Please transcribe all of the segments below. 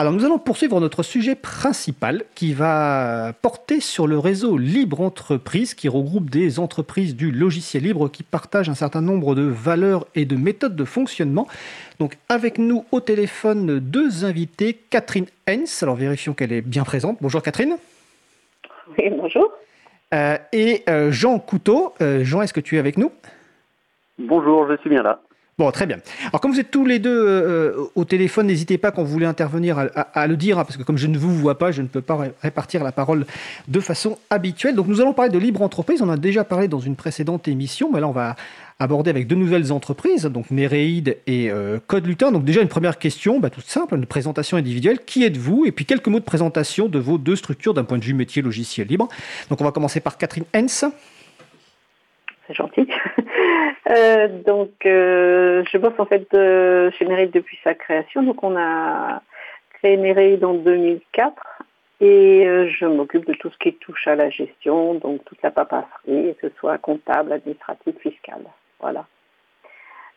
Alors nous allons poursuivre notre sujet principal qui va porter sur le réseau Libre Entreprise qui regroupe des entreprises du logiciel libre qui partagent un certain nombre de valeurs et de méthodes de fonctionnement. Donc avec nous au téléphone deux invités, Catherine Hens, alors vérifions qu'elle est bien présente. Bonjour Catherine. Oui, bonjour. Euh, et euh, Jean Couteau. Euh, Jean, est-ce que tu es avec nous? Bonjour, je suis bien là. Bon, très bien. Alors, comme vous êtes tous les deux euh, au téléphone, n'hésitez pas quand vous voulez intervenir à, le dire, hein, parce que comme je ne vous vois pas, je ne peux pas répartir la parole de façon habituelle. Donc, nous allons parler de libre entreprise. On a déjà parlé dans une précédente émission, mais là, on va aborder avec deux nouvelles entreprises, donc Néréide et euh, Code Lutin. Donc, déjà, une première question, bah, toute simple, une présentation individuelle. Qui êtes-vous? Et puis, quelques mots de présentation de vos deux structures d'un point de vue métier logiciel libre. Donc, on va commencer par Catherine Hens. C'est gentil. Euh, donc, euh, je bosse en fait chez Nereid depuis sa création. Donc, on a créé Nereid en 2004 et euh, je m'occupe de tout ce qui touche à la gestion, donc toute la papasserie, que ce soit comptable, administratif, fiscal. Voilà.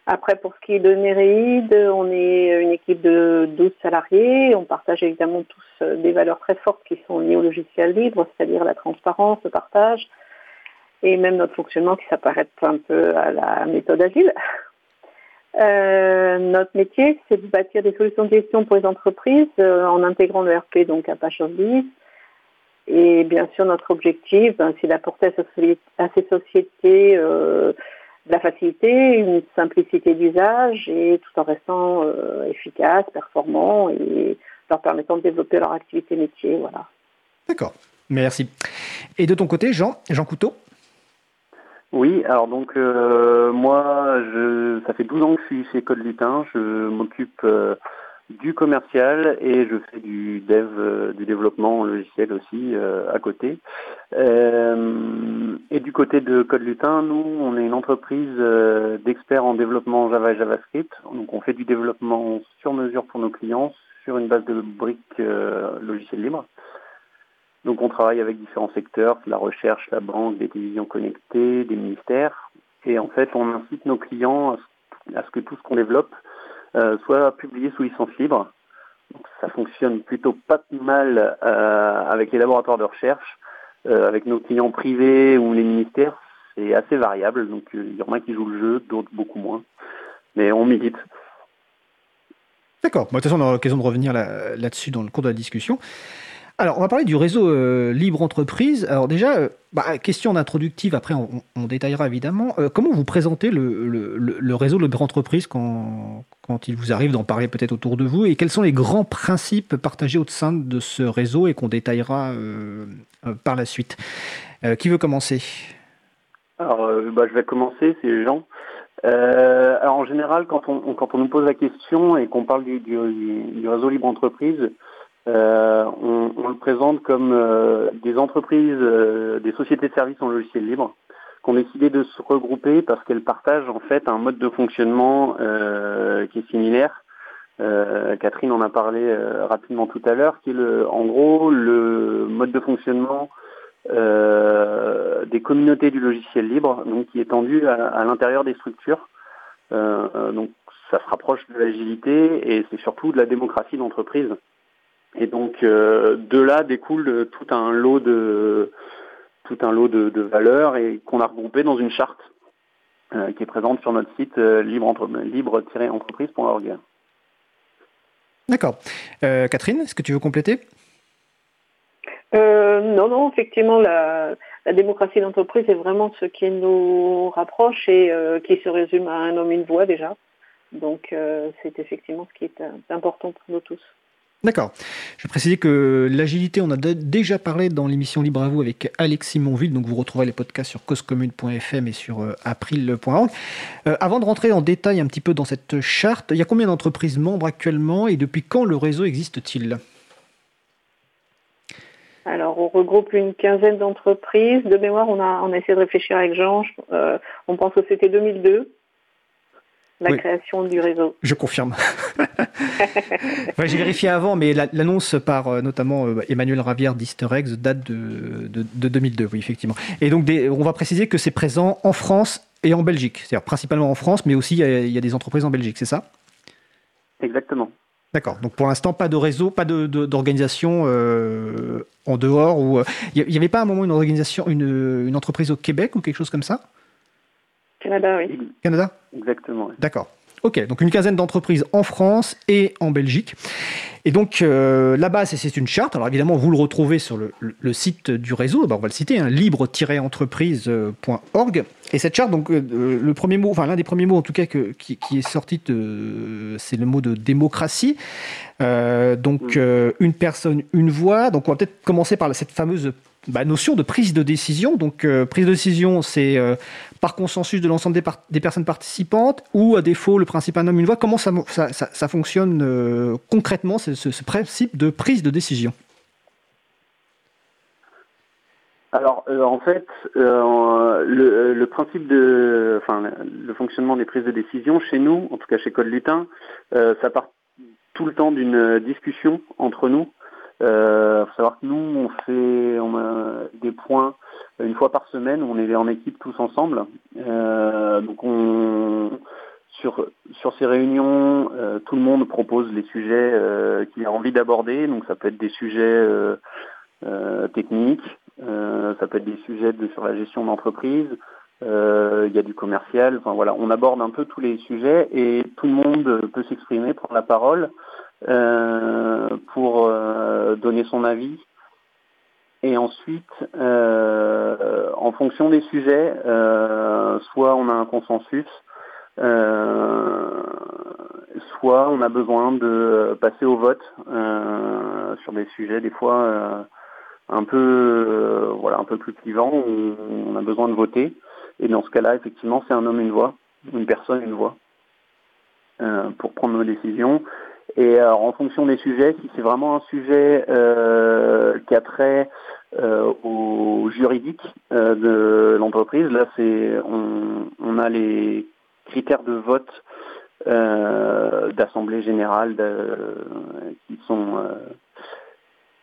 Après, pour ce qui est de Nereid, on est une équipe de 12 salariés. On partage évidemment tous des valeurs très fortes qui sont liées au logiciel libre, c'est-à-dire la transparence, le partage, et même notre fonctionnement qui s'apparête un peu à la méthode agile. Euh, notre métier, c'est de bâtir des solutions de gestion pour les entreprises euh, en intégrant le RP, donc Apache Office. Et bien sûr, notre objectif, ben, c'est d'apporter à, ces sociétés euh, de la facilité, une simplicité d'usage et tout en restant efficace, performant et leur permettant de développer leur activité métier. Voilà. D'accord, merci. Et de ton côté, Jean, Jean Couteau? Oui, alors donc euh, moi, je, ça fait 12 ans que je suis chez Code Lutin. Je m'occupe euh, du commercial et je fais du dev, euh, du développement logiciel aussi à côté. et du côté de Code Lutin, nous, on est une entreprise d'experts en développement Java et JavaScript. Donc on fait du développement sur mesure pour nos clients sur une base de briques logiciels libres. Donc on travaille avec différents secteurs, la recherche, la banque, des télévisions connectées, des ministères. Et en fait, on incite nos clients à ce que tout ce qu'on développe euh, soit publié sous licence libre. Donc, ça fonctionne plutôt pas mal euh, avec les laboratoires de recherche. Euh, avec nos clients privés ou les ministères, c'est assez variable. Donc il y en a qui jouent le jeu, d'autres beaucoup moins. Mais on milite. D'accord. de toute façon, on aura l'occasion de revenir là-dessus dans le cours de la discussion. Alors, on va parler du réseau euh, Libre Entreprise. Alors déjà, euh, bah, question introductive, après on, détaillera évidemment. Euh, comment vous présentez le, réseau Libre Entreprise quand, il vous arrive d'en parler peut-être autour de vous? Et quels sont les grands principes partagés au sein de ce réseau et qu'on détaillera par la suite? Qui veut commencer? Alors, bah, je vais commencer, c'est Jean. alors en général, quand on, nous pose la question et qu'on parle du, du réseau Libre Entreprise, euh, on, le présente comme euh, des entreprises, euh, des sociétés de services en logiciel libre qui ont décidé de se regrouper parce qu'elles partagent en fait un mode de fonctionnement qui est similaire. Catherine en a parlé rapidement tout à l'heure, qui est le, en gros le mode de fonctionnement des communautés du logiciel libre, donc qui est tendu à, à l'intérieur des structures. donc ça se rapproche de l'agilité et c'est surtout de la démocratie d'entreprise. Et donc euh, de là découle tout un lot de tout un lot de, valeurs et qu'on a regroupé dans une charte euh, qui est présente sur notre site euh, libre-entreprise.org. D'accord. Catherine, est-ce que tu veux compléter? Non, non, effectivement, la, démocratie d'entreprise est vraiment ce qui nous rapproche et qui se résume à un homme et une voix déjà. Donc c'est effectivement ce qui est important pour nous tous. D'accord. Je vais préciser que l'agilité, on a déjà parlé dans l'émission Libre à vous avec Alexis Monville, donc vous retrouverez les podcasts sur causecommune.fm et sur euh, april.org. Euh, avant de rentrer en détail un petit peu dans cette charte, il y a combien d'entreprises membres actuellement et depuis quand le réseau existe-t-il? Alors, on regroupe une quinzaine d'entreprises. De mémoire, on a, essayé de réfléchir avec Jean. Euh, on pense que c'était 2002 la création du réseau. Je confirme. J'ai vérifié avant, mais l'annonce par euh, notamment euh, Emmanuel Ravière d'Easter Eggs date de, de, 2002, oui, effectivement. Et donc, on va préciser que c'est présent en France et en Belgique, c'est-à-dire principalement en France, mais aussi il y, a, des entreprises en Belgique, c'est ça? Exactement. D'accord. Donc pour l'instant, pas de réseau, pas d'organisation de, en dehors. Ou il n'y avait pas à un moment une organisation, une, une entreprise au Québec ou quelque chose comme ça? Canada, oui. Canada? Exactement. D'accord. Ok, donc une quinzaine d'entreprises en France et en Belgique. Et donc euh, la base, c'est une charte. Alors évidemment, vous le retrouvez sur le, site du réseau. on va le citer, hein, libre-entreprise.org. Et cette charte, donc euh, le premier mot, enfin l'un des premiers mots en tout cas qui, est sorti, c'est le mot de démocratie. Euh, donc mm. une personne, une voix. Donc on va peut-être commencer par cette fameuse bah, notion de prise de décision. Donc, euh, prise de décision, c'est euh, par consensus de l'ensemble des, personnes participantes ou à défaut le principe un homme, une voix. Comment ça, ça, ça, fonctionne euh, concrètement, ce, principe de prise de décision? Alors en fait, le, le, principe de, enfin le fonctionnement des prises de décision chez nous, en tout cas chez Code Lutin, ça part tout le temps d'une discussion entre nous euh, faut savoir que nous, on fait a des points une fois par semaine. On est en équipe tous ensemble. Euh, donc on sur sur ces réunions, euh, tout le monde propose les sujets euh, qu'il a envie d'aborder. Donc ça peut être des sujets techniques, ça peut être des sujets de, sur la gestion d'entreprise. Il y a du commercial. Enfin voilà, on aborde un peu tous les sujets et tout le monde peut s'exprimer, prendre la parole. Euh, pour euh, donner son avis. Et ensuite, euh, en fonction des sujets, soit on a un consensus, soit on a besoin de passer au vote sur des sujets des fois un peu voilà un peu plus clivants où on a besoin de voter. Et dans ce cas-là, effectivement, c'est un homme une voix, une personne une voix pour prendre nos décisions. Et euh, en fonction des sujets, si c'est vraiment un sujet euh, qui a trait euh, au juridique de l'entreprise, là c'est on, on, a les critères de vote d'assemblée générale qui sont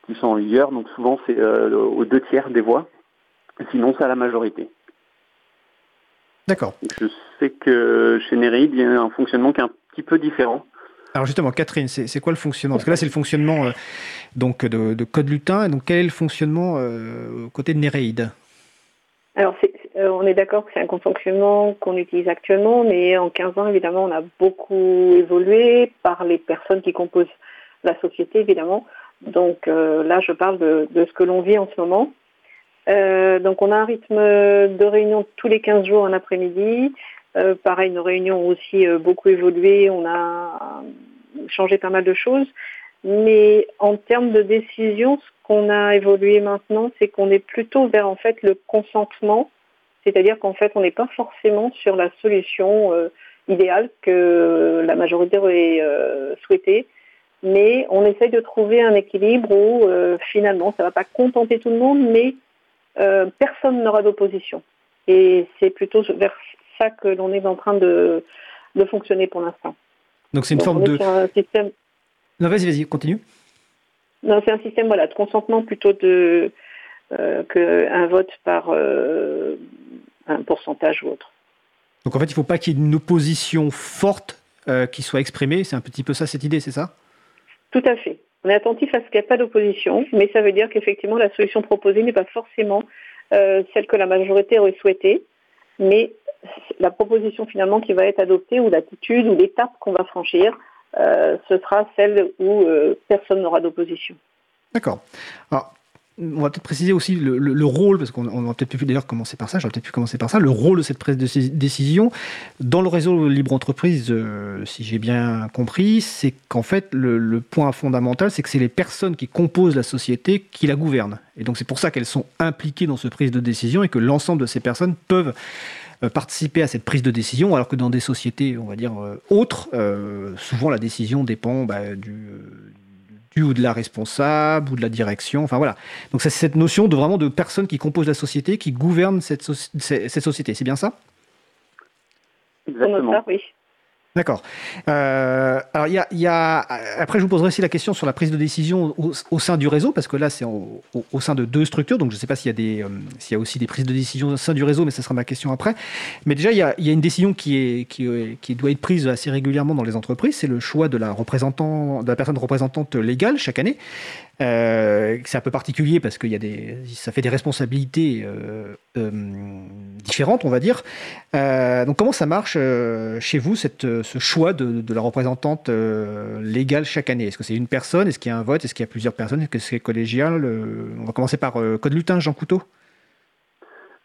qui sont en vigueur. Donc souvent c'est aux deux tiers des voix. Sinon c'est à la majorité. D'accord. Je sais que chez Nereid, il y a un fonctionnement qui est un petit peu différent. Alors justement, Catherine, c'est quoi le fonctionnement? Parce que là, c'est le fonctionnement euh, donc de, Code Lutin. Et donc, quel est le fonctionnement euh, côté de Néréide Alors, euh, on est d'accord que c'est un fonctionnement qu'on utilise actuellement, mais en 15 ans, évidemment, on a beaucoup évolué par les personnes qui composent la société, évidemment. Donc là, je parle de, ce que l'on vit en ce moment. donc, on a un rythme de réunion tous les 15 jours en après-midi. Euh, pareil, nos réunions ont aussi euh, beaucoup évolué, on a changé pas mal de choses. Mais en termes de décision, ce qu'on a évolué maintenant, c'est qu'on est plutôt vers en fait le consentement, c'est-à-dire qu'en fait, on n'est pas forcément sur la solution euh, idéale que la majorité aurait souhaité, mais on essaye de trouver un équilibre où finalement, ça ne va pas contenter tout le monde, mais personne n'aura d'opposition. Et c'est plutôt vers ça que l'on est en train de, fonctionner pour l'instant. Donc c'est une forme de... système... Non, vas-y, vas-y, continue. Non, c'est un système voilà, de consentement plutôt de, euh, qu'un vote par euh, un pourcentage ou autre. Donc en fait, il ne faut pas qu'il y ait une opposition forte euh, qui soit exprimée. C'est un petit peu ça cette idée, c'est ça? Tout à fait. On est attentif à ce qu'il n'y ait pas d'opposition, mais ça veut dire qu'effectivement, la solution proposée n'est pas forcément celle que la majorité aurait souhaitée, mais la proposition finalement qui va être adoptée ou l'attitude ou l'étape qu'on va franchir, euh, ce sera celle où euh, personne n'aura d'opposition. D'accord. Alors, on va peut-être préciser aussi le, rôle, parce qu'on va peut-être pu d'ailleurs commencer par ça, j'aurais peut-être pu commencer par ça, le rôle de cette prise de décision dans le réseau libre entreprise, euh, si j'ai bien compris, c'est qu'en fait le, point fondamental, c'est que c'est les personnes qui composent la société qui la gouvernent. Et donc c'est pour ça qu'elles sont impliquées dans ce prise de décision et que l'ensemble de ces personnes peuvent euh, participer à cette prise de décision, alors que dans des sociétés, on va dire, euh, autres, souvent la décision dépend bah, du, du, ou de la responsable ou de la direction. Enfin voilà. Donc c'est cette notion de vraiment de personnes qui composent la société, qui gouvernent cette, cette société. C'est bien ça? Exactement. oui. D'accord. Euh, alors, il y a, après, je vous poserai aussi la question sur la prise de décision au, sein du réseau, parce que là, c'est au, sein de deux structures, donc je ne sais pas s'il y, a euh, y a aussi des prises de décision au sein du réseau, mais ce sera ma question après. Mais déjà, il y a, une décision qui, qui, qui, doit être prise assez régulièrement dans les entreprises, c'est le choix de la, représentant, de la personne représentante légale chaque année. Euh, c'est un peu particulier parce qu'il y a des, ça fait des responsabilités euh, euh, différentes, on va dire. donc, comment ça marche chez vous, cette, ce choix de, de la représentante légale chaque année? Est-ce que c'est une personne? Est-ce qu'il y a un vote? Est-ce qu'il y a plusieurs personnes? Est-ce que c'est collégial? On va commencer par Code Lutin, Jean Couteau.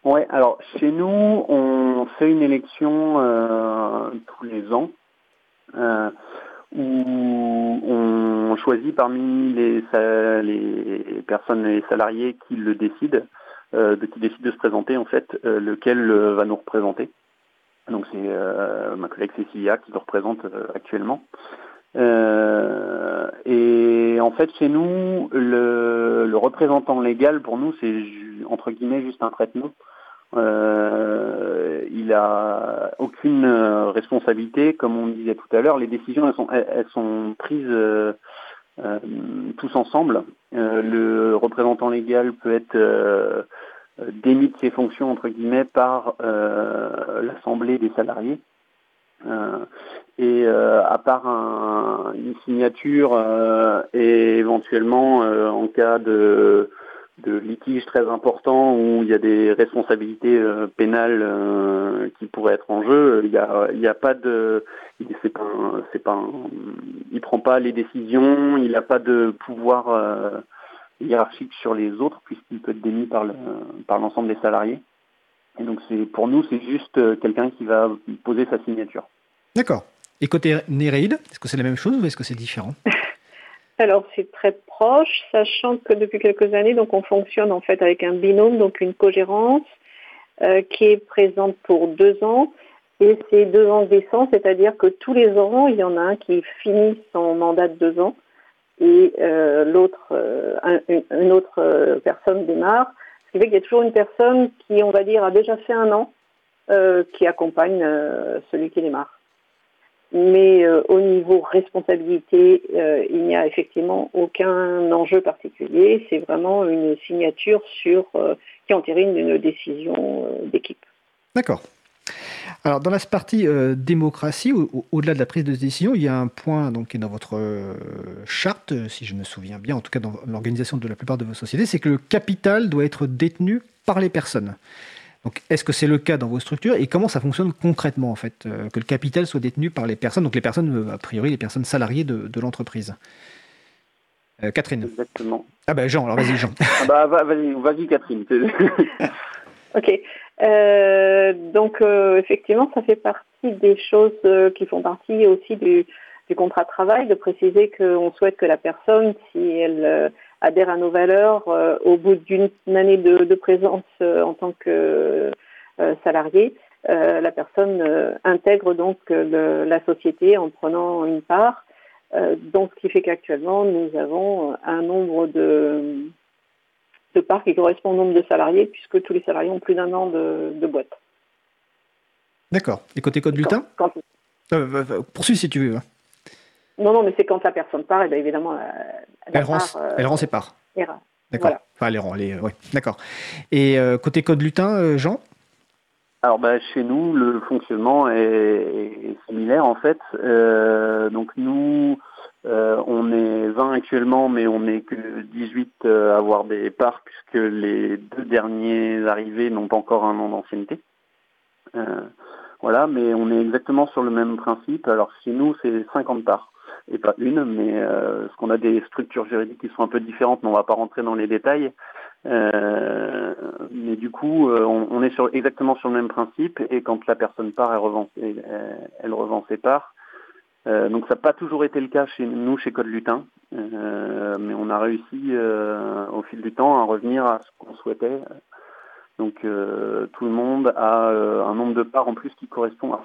Ouais, alors chez nous, on fait une élection tous les ans où on choisit parmi les, les personnes, les salariés qui le décident, euh, qui décident de se présenter en fait, euh, lequel euh, va nous représenter. Donc c'est euh, ma collègue Cécilia qui le représente actuellement. et en fait chez nous, le, le représentant légal pour nous c'est entre guillemets juste un traitement. Euh, il a aucune euh, responsabilité, comme on disait tout à l'heure. Les décisions, elles sont, prises euh, euh tous ensemble. Le représentant légal peut être démis de ses fonctions entre guillemets par l'assemblée des salariés. et à part un, une signature et éventuellement en cas de de litiges très importants où il y a des responsabilités euh, pénales euh, qui pourraient être en jeu. Il y a, il y a pas de, c'est pas, c'est pas, il prend pas les décisions. Il n'a pas de pouvoir euh, hiérarchique sur les autres puisqu'il peut être démis par le, par l'ensemble des salariés. Et donc c'est, pour nous, c'est juste quelqu'un qui va poser sa signature. D'accord. Et côté Néréide, est-ce que c'est la même chose ou est-ce que c'est différent? Alors c'est très proche, sachant que depuis quelques années, donc on fonctionne en fait avec un binôme, donc une cogérance euh, qui est présente pour deux ans. Et c'est deux ans décents, c'est-à-dire que tous les ans, il y en a un qui finit son mandat de deux ans et euh, l'autre, euh, une, autre personne démarre. Ce qui fait qu'il y a toujours une personne qui, on va dire, a déjà fait un an, qui accompagne celui qui démarre mais euh, au niveau responsabilité, euh, il n'y a effectivement aucun enjeu particulier. C'est vraiment une signature sur euh, qui entérine une décision d'équipe. D'accord. Alors, dans la partie démocratie, au-delà de la prise de décision, il y a un point donc, qui est dans votre charte, si je me souviens bien, en tout cas dans l'organisation de la plupart de vos sociétés, c'est que le capital doit être détenu par les personnes. Donc, est-ce que c'est le cas dans vos structures et comment ça fonctionne concrètement en fait euh, que le capital soit détenu par les personnes, donc les personnes euh, a priori les personnes salariées de, l'entreprise? Euh, Catherine. Exactement. Ah ben Jean, alors vas-y Jean. ah bah vas-y, vas-y Catherine. ok. donc effectivement, ça fait partie des choses qui font partie aussi du, du contrat de travail, de préciser qu'on souhaite que la personne, si elle adhère à nos valeurs euh, au bout d'une année de, présence euh, en tant que euh, salarié. la personne intègre donc la société en prenant une part. donc, ce qui fait qu'actuellement, nous avons un nombre de, de parts qui correspond au nombre de salariés, puisque tous les salariés ont plus d'un an de, boîte. D'accord. Et côté code bulletin? Poursuis si tu veux. Non, non, mais c'est quand la personne part, et bien évidemment, elle, rend, elle rend ses parts. D'accord. Enfin, elle rend, les, d'accord. Et euh, côté code lutin, euh, Jean? Alors bah, chez nous, le fonctionnement est, similaire en fait. Euh, donc nous, on est 20 actuellement, mais on n'est que 18 à avoir des parts puisque les deux derniers arrivés n'ont pas encore un an d'ancienneté. voilà, mais on est exactement sur le même principe. Alors chez nous, c'est 50 parts et pas une, mais euh, ce qu'on a des structures juridiques qui sont un peu différentes, mais on va pas rentrer dans les détails. Euh, mais du coup, euh, on, est sur, exactement sur le même principe, et quand la personne part, elle revend, elle, revend ses parts. Euh, donc ça n'a pas toujours été le cas chez nous, chez Code Lutin, mais on a réussi au fil du temps à revenir à ce qu'on souhaitait. Donc tout le monde a un nombre de parts en plus qui correspond à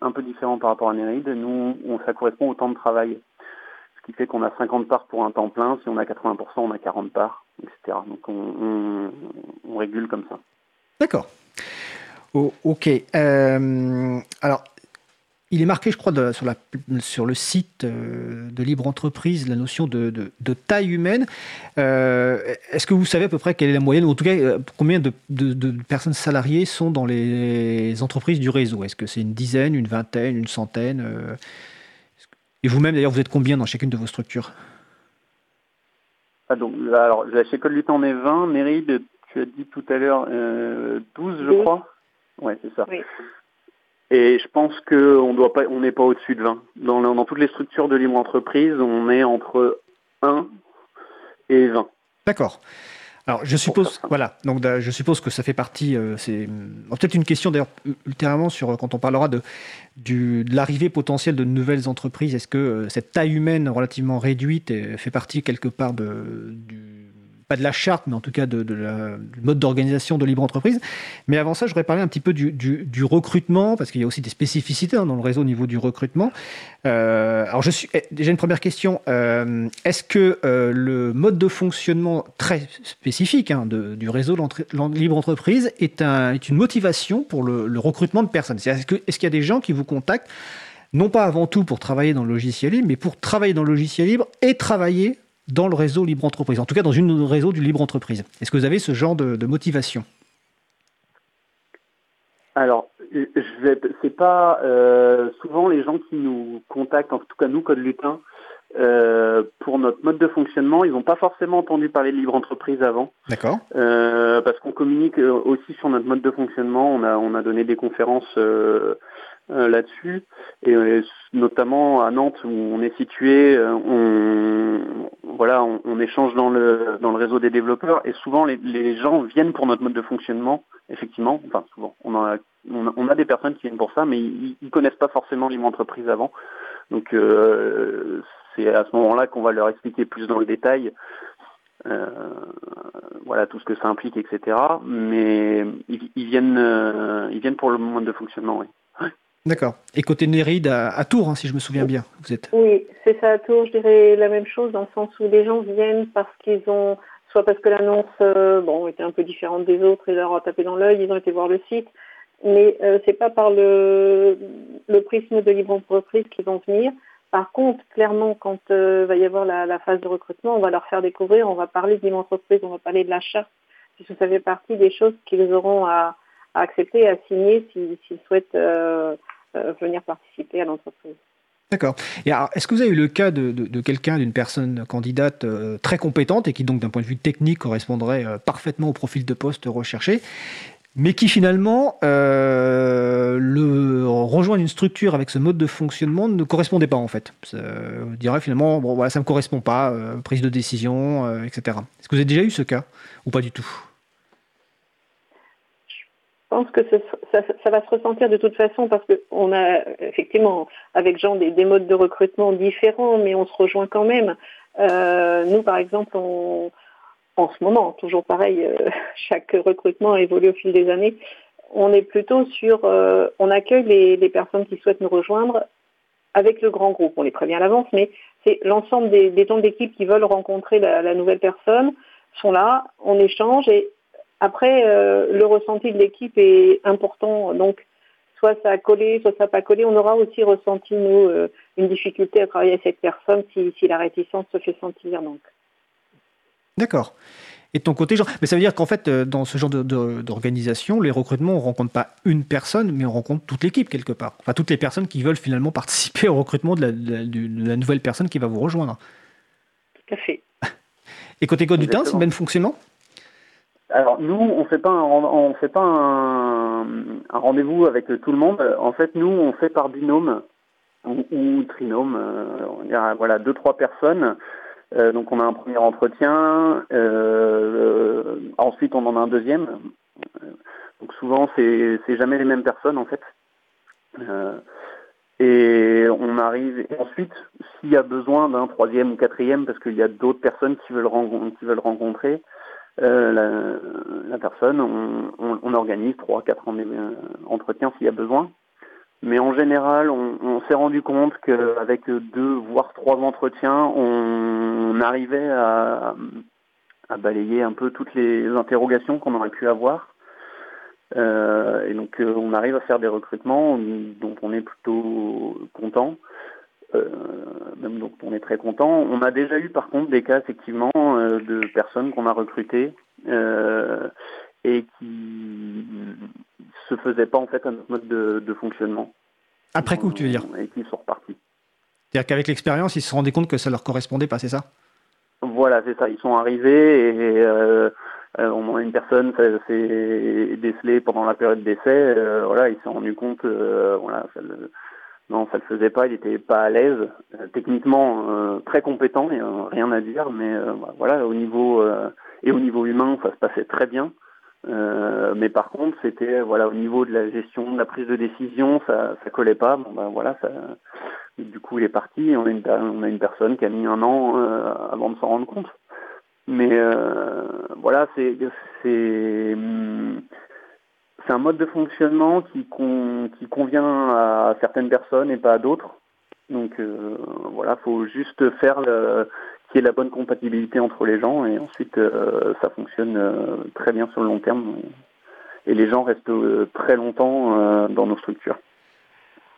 un peu différent par rapport à Néride. Nous, ça correspond au temps de travail. Ce qui fait qu'on a 50 parts pour un temps plein. Si on a 80%, on a 40 parts, etc. Donc on, régule comme ça. D'accord. ok. Euh, alors, il est marqué, je crois, sur, la, sur, le site de Libre Entreprise, la notion de, de, taille humaine. Est-ce que vous savez à peu près quelle est la moyenne, ou en tout cas, combien de, personnes salariées sont dans les entreprises du réseau? Est-ce que c'est une dizaine, une vingtaine, une centaine Et vous-même, d'ailleurs, vous êtes combien dans chacune de vos structures? Ah, donc, alors, chez Col on est 20, Méride, tu as dit tout à l'heure 12, je crois. Ouais, c'est ça. Et je pense qu'on doit pas, on n'est pas au-dessus de 20. Dans, dans toutes les structures de libre entreprise, on est entre 1 et 20. D'accord. Alors je suppose, voilà, donc je suppose que ça fait partie. Euh, c'est peut-être une question d'ailleurs ultérieurement sur quand on parlera de, de l'arrivée potentielle de nouvelles entreprises. Est-ce que euh, cette taille humaine relativement réduite fait partie quelque part de, du pas de la charte, mais en tout cas de, du mode d'organisation de libre entreprise. Mais avant ça, je voudrais parler un petit peu du, recrutement, parce qu'il y a aussi des spécificités hein, dans le réseau au niveau du recrutement. Euh, alors, eh, une première question. Euh, est-ce que euh, le mode de fonctionnement très spécifique hein, du réseau libre entreprise est, un, est, une motivation pour le, recrutement de personnes? Est-ce qu'il y a des gens qui vous contactent non pas avant tout pour travailler dans le logiciel libre, mais pour travailler dans le logiciel libre et travailler dans le réseau libre entreprise, en tout cas dans une réseau du libre entreprise. Est-ce que vous avez ce genre de, motivation? Alors, c'est pas euh, souvent les gens qui nous contactent, en tout cas nous, Code Lutin, euh, pour notre mode de fonctionnement, ils n'ont pas forcément entendu parler de libre entreprise avant. D'accord. Euh, parce qu'on communique aussi sur notre mode de fonctionnement. On a, on a donné des conférences euh, là-dessus. Et euh, notamment à Nantes où on est situé, euh, on, voilà, on, échange dans le, dans le réseau des développeurs et souvent les, gens viennent pour notre mode de fonctionnement, effectivement. Enfin, souvent, on a, on a, des personnes qui viennent pour ça, mais ils, ne connaissent pas forcément l'IM entreprise avant. Donc c'est à ce moment-là qu'on va leur expliquer plus dans le détail voilà tout ce que ça implique, etc. Mais ils, viennent, ils viennent pour le mode de fonctionnement, oui. D'accord. Et côté Néride, à, Tours, hein, si je me souviens bien, vous êtes. Oui, c'est ça à Tours. Je dirais la même chose dans le sens où les gens viennent parce qu'ils ont, soit parce que l'annonce, euh, bon, était un peu différente des autres et leur a tapé dans l'œil, ils ont été voir le site, mais euh, c'est pas par le, le prisme de libre entreprise qu'ils vont venir. Par contre, clairement, quand euh, va y avoir la, phase de recrutement, on va leur faire découvrir, on va parler de libre entreprise, on va parler de la charte, puisque ça fait partie des choses qu'ils auront à, accepter et à signer s'ils souhaitent euh, venir participer à l'entreprise. D'accord. Et alors, est-ce que vous avez eu le cas de, quelqu'un, d'une personne candidate euh, très compétente et qui donc d'un point de vue technique correspondrait euh, parfaitement au profil de poste recherché, mais qui finalement le rejoindre une structure avec ce mode de fonctionnement ne correspondait pas en fait? Ça, dirait finalement bon voilà ça me correspond pas, prise de décision, etc. Est-ce que vous avez déjà eu ce cas ou pas du tout? Pense que ça, va se ressentir de toute façon parce qu'on a effectivement avec Jean des, modes de recrutement différents, mais on se rejoint quand même. Euh, nous, par exemple, en ce moment, toujours pareil, euh, chaque recrutement évolue au fil des années. On est plutôt sur, euh, on accueille les, personnes qui souhaitent nous rejoindre avec le grand groupe. On les prévient à l'avance, mais c'est l'ensemble des, des d'équipe qui veulent rencontrer la, la nouvelle personne sont là, on échange et après, euh, le ressenti de l'équipe est important. Donc, soit ça a collé, soit ça n'a pas collé. On aura aussi ressenti, nous, euh, une difficulté à travailler avec cette personne si, la réticence se fait sentir. Donc. D'accord. Et de ton côté, Jean, mais ça veut dire qu'en fait, euh, dans ce genre d'organisation, les recrutements, on ne rencontre pas une personne, mais on rencontre toute l'équipe quelque part. Enfin, toutes les personnes qui veulent finalement participer au recrutement de la, nouvelle personne qui va vous rejoindre. Tout à fait. Et côté code du temps, c'est le même fonctionnement? Alors nous, on fait pas on fait pas un, rendez-vous avec tout le monde. En fait, nous, on fait par binôme ou, trinôme. Euh, on a voilà deux trois personnes. Euh, donc on a un premier entretien. Euh, ensuite, on en a un deuxième. Donc souvent, c'est jamais les mêmes personnes en fait. et on arrive. Ensuite, s'il y a besoin d'un troisième ou quatrième, parce qu'il y a d'autres personnes qui veulent rencontrer. Euh, la, personne, on, organise trois, quatre euh, entretiens s'il y a besoin. Mais en général, on, s'est rendu compte qu'avec deux, voire trois entretiens, on, arrivait à, balayer un peu toutes les interrogations qu'on aurait pu avoir. et donc on arrive à faire des recrutements dont on est plutôt content. Même donc on est très content. On a déjà eu par contre des cas effectivement de personnes qu'on a recrutées et qui se faisaient pas en fait à notre mode de, fonctionnement. Après coup, tu veux dire Et qui sont repartis. C'est-à-dire qu'avec l'expérience, ils se rendus compte que ça leur correspondait pas, c'est ça? Voilà, c'est ça. Ils sont arrivés et euh, on a une personne s'est décelée pendant la période d'essai. Euh, voilà, ils se sont rendus compte, euh, voilà, ça le, non, ça le faisait pas. Il était pas à l'aise. techniquement, très compétent, a rien à dire, mais voilà, au niveau et au niveau humain, ça se passait très bien. Euh, mais par contre, c'était voilà au niveau de la gestion, de la prise de décision, ça ça collait pas. Bon ben voilà, ça, du coup il est parti. On a une on a une personne qui a mis un an euh, avant de s'en rendre compte. Mais euh, voilà, c'est c'est c'est un mode de fonctionnement qui con, qui convient à certaines personnes et pas à d'autres. Donc euh, voilà, faut juste faire le, qui est la bonne compatibilité entre les gens et ensuite euh, ça fonctionne euh, très bien sur le long terme et les gens restent euh, très longtemps dans nos structures.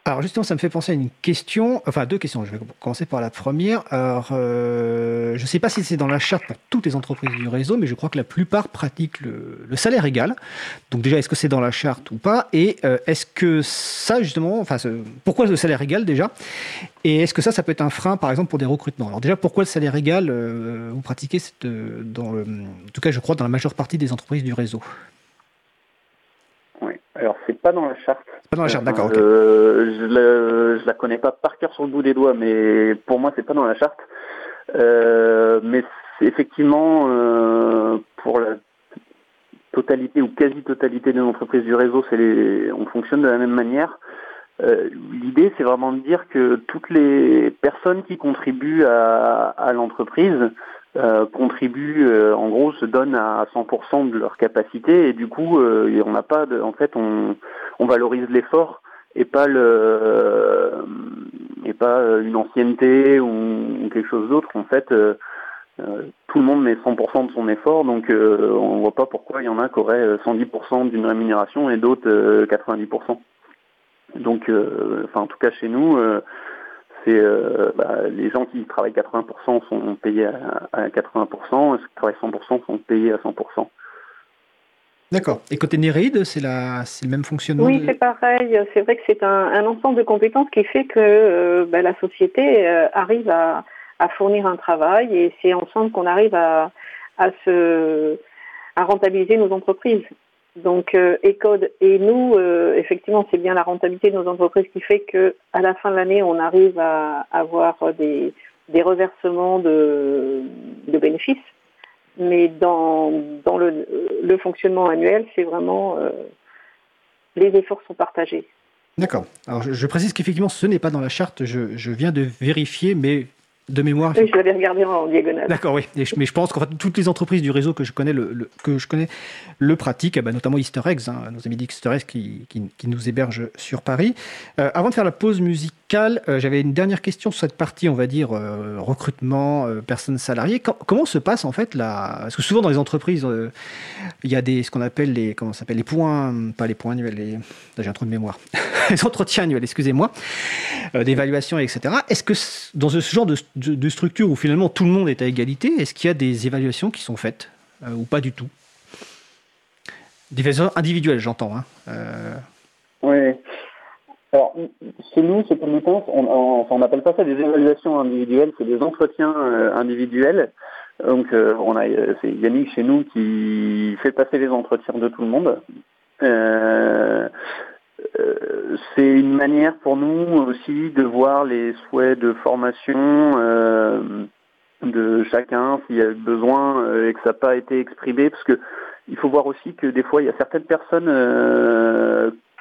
Alors justement, ça me fait penser à une question, enfin deux questions. Je vais commencer par la première. Alors, euh, je ne sais pas si c'est dans la charte pour toutes les entreprises du réseau, mais je crois que la plupart pratiquent le, salaire égal. Donc déjà, est-ce que c'est dans la charte ou pas? Et euh, est-ce que ça, justement, enfin, pourquoi le salaire égal déjà? Et est-ce que ça, ça peut être un frein, par exemple, pour des recrutements? Alors déjà, pourquoi le salaire égal euh, Vous pratiquez le, en tout cas, je crois, dans la majeure partie des entreprises du réseau? Alors, c'est pas dans la charte. Pas dans la charte, d'accord. Euh, je, ne la connais pas par cœur sur le bout des doigts, mais pour moi, c'est pas dans la charte. Euh, mais effectivement, euh, pour la totalité ou quasi-totalité des entreprises du réseau, c'est les, on fonctionne de la même manière. L'idée, c'est vraiment de dire que toutes les personnes qui contribuent à, à l'entreprise euh, contribuent, euh, en gros, se donnent à 100% de leur capacité et du coup, euh, on n'a pas de, en fait, on, on valorise l'effort et pas le, et pas une ancienneté ou, quelque chose d'autre. En fait, tout le monde met 100% de son effort, donc on voit pas pourquoi il y en a qui auraient 110% d'une rémunération et d'autres 90%. Donc, enfin, en tout cas chez nous c'est euh, bah, les gens qui travaillent 80% sont payés à, 80%, ceux qui travaillent 100% sont payés à 100%. D'accord. Et côté Néreid, c'est le même fonctionnement Oui, c'est pareil. C'est vrai que c'est un, ensemble de compétences qui fait que euh, bah, la société euh, arrive à, fournir un travail et c'est ensemble qu'on arrive à, à, se, à rentabiliser nos entreprises. Donc euh, Ecode et nous, euh, effectivement, c'est bien la rentabilité de nos entreprises qui fait que à la fin de l'année, on arrive à avoir des, reversements de, bénéfices. Mais dans, dans le, fonctionnement annuel, c'est vraiment euh, les efforts sont partagés. D'accord. Alors je, précise qu'effectivement, ce n'est pas dans la charte. Je viens de vérifier, mais de mémoire. Oui, je l'avais regardé en diagonale. D'accord, oui. mais je pense qu'en fait, toutes les entreprises du réseau que je connais le, que je connais le pratiquent, eh ben, notamment Easter Eggs, hein, nos amis d'Easter Eggs qui, qui, nous hébergent sur Paris. Euh, avant de faire la pause musicale, euh, j'avais une dernière question sur cette partie, on va dire, euh, recrutement, personnes salariées. comment se passe en fait la... Parce que souvent dans les entreprises, il y a des, ce qu'on appelle les, comment s'appelle, les points, pas les points annuels, les... j'ai un trou de mémoire, les entretiens annuels, excusez-moi, d'évaluation, etc. Est-ce que dans ce genre de structure où finalement tout le monde est à égalité, est-ce qu'il y a des évaluations qui sont faites euh, ou pas du tout? Des évaluations individuelles, j'entends. Hein. Euh. Oui. Alors, chez nous, chez Pommetance, on n'appelle pas ça des évaluations individuelles, c'est des entretiens euh, individuels. Donc, on a, c'est Yannick chez nous qui fait passer les entretiens de tout le monde. Euh, c'est une manière pour nous aussi de voir les souhaits de formation euh, de chacun s'il y a besoin euh, et que ça n'a pas été exprimé parce que il faut voir aussi que des fois il y a certaines personnes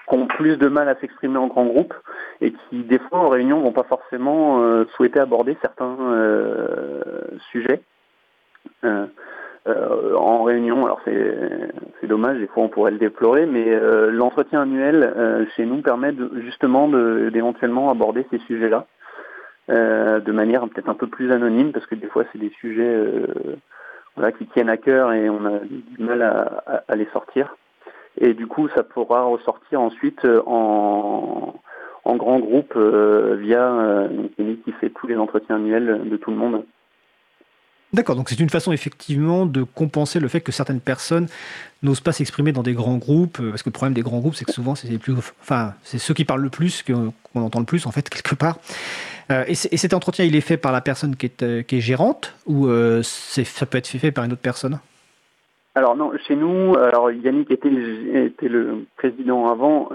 qui ont plus de mal à s'exprimer en grand groupe et qui des fois en réunion vont pas forcément souhaiter aborder certains sujets. Euh, en réunion. Alors c'est dommage, des fois on pourrait le déplorer, mais euh, l'entretien annuel euh, chez nous permet de, justement d'éventuellement aborder ces sujets-là de manière peut-être un peu plus anonyme, parce que des fois c'est des sujets voilà, qui tiennent à cœur et on a du mal à, à, les sortir. Et du coup, ça pourra ressortir ensuite en, en grand groupe via une clinique qui fait tous les entretiens annuels de tout le monde. D'accord, donc c'est une façon effectivement de compenser le fait que certaines personnes n'osent pas s'exprimer dans des grands groupes, euh, parce que le problème des grands groupes, c'est que souvent c'est plus, enfin c'est ceux qui parlent le plus qu'on entend le plus en fait quelque part. Euh, et, cet entretien, il est fait par la personne euh, qui est gérante ou ça peut être fait par une autre personne? Alors non, chez nous, alors Yannick était, était le président avant,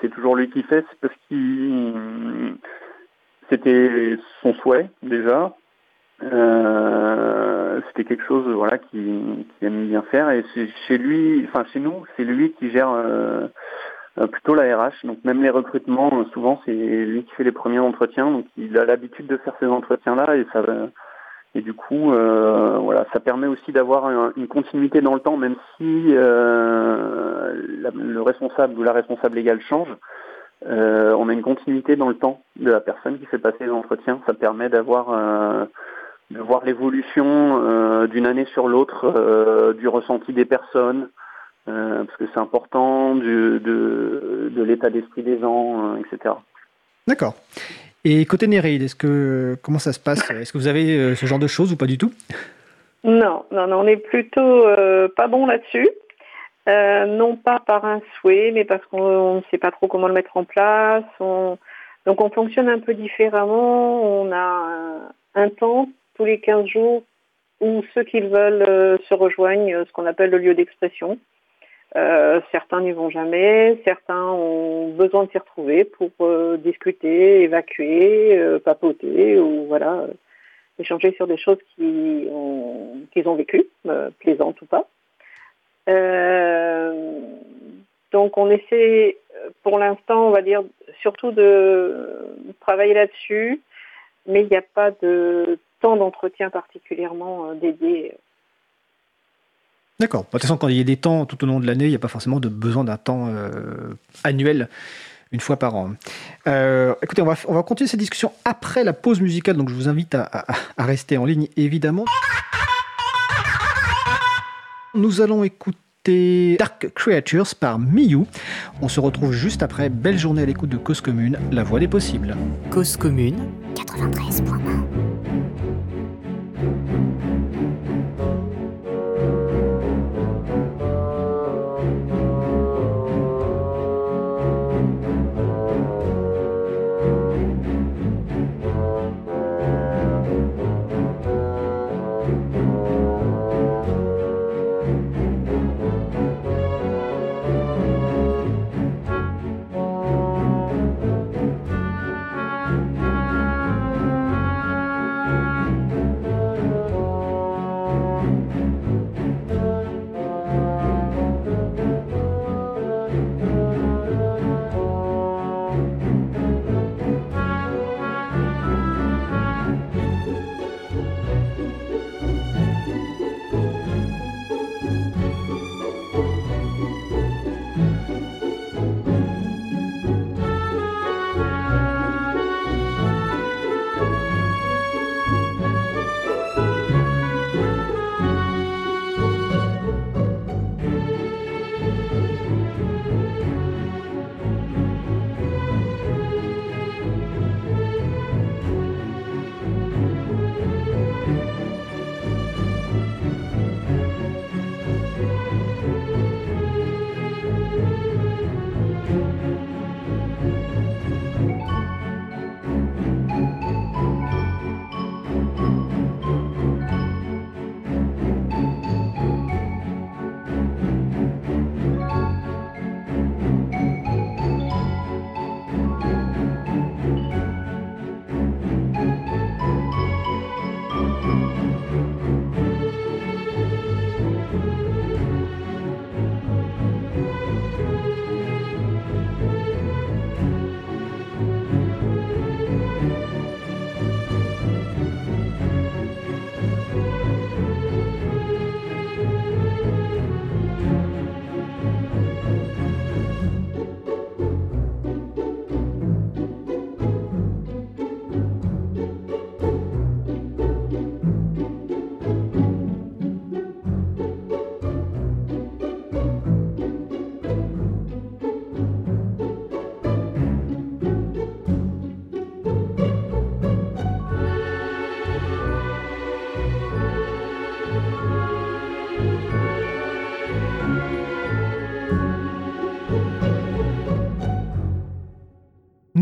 c'est toujours lui qui fait, c'est parce qu'il c'était son souhait déjà, euh, c'était quelque chose voilà qui, qui, aime bien faire et chez lui enfin chez nous c'est lui qui gère euh, euh, plutôt la RH donc même les recrutements souvent c'est lui qui fait les premiers entretiens. Donc il a l'habitude de faire ces entretiens là et ça et du coup voilà ça permet aussi d'avoir une continuité dans le temps même si le responsable ou la responsable légale change on a une continuité dans le temps de la personne qui fait passer les entretiens ça permet d'avoir de voir l'évolution euh, d'une année sur l'autre euh, du ressenti des personnes, euh, parce que c'est important, de, de l'état d'esprit des gens, etc. D'accord. Et côté Néréide, est-ce que comment ça se passe? Est-ce que vous avez ce genre de choses ou pas du tout? Non, non, non, on est plutôt pas bon là-dessus. non pas par un souhait, mais parce qu'on ne sait pas trop comment le mettre en place. Donc on fonctionne un peu différemment. On a un temps tous les 15 jours où ceux qui veulent euh, se rejoignent, euh, ce qu'on appelle le lieu d'expression. Euh, certains n'y vont jamais, certains ont besoin de s'y retrouver pour discuter, évacuer, papoter ou voilà, échanger sur des choses qu'ils ont, qu'ils ont vécues, plaisantes ou pas. donc on essaie pour l'instant, on va dire, surtout de travailler là-dessus, mais il n'y a pas de temps d'entretien particulièrement euh, dédié. D'accord. De toute façon, quand il y a des temps tout au long de l'année, il n'y a pas forcément de besoin d'un temps euh, annuel une fois par an. Euh, écoutez, on va, on va continuer cette discussion après la pause musicale, donc je vous invite à, rester en ligne, évidemment. Nous allons écouter Dark Creatures par Miyu. On se retrouve juste après. Belle journée à l'écoute de Cause Commune, la voix des possibles. Cause Commune 93.1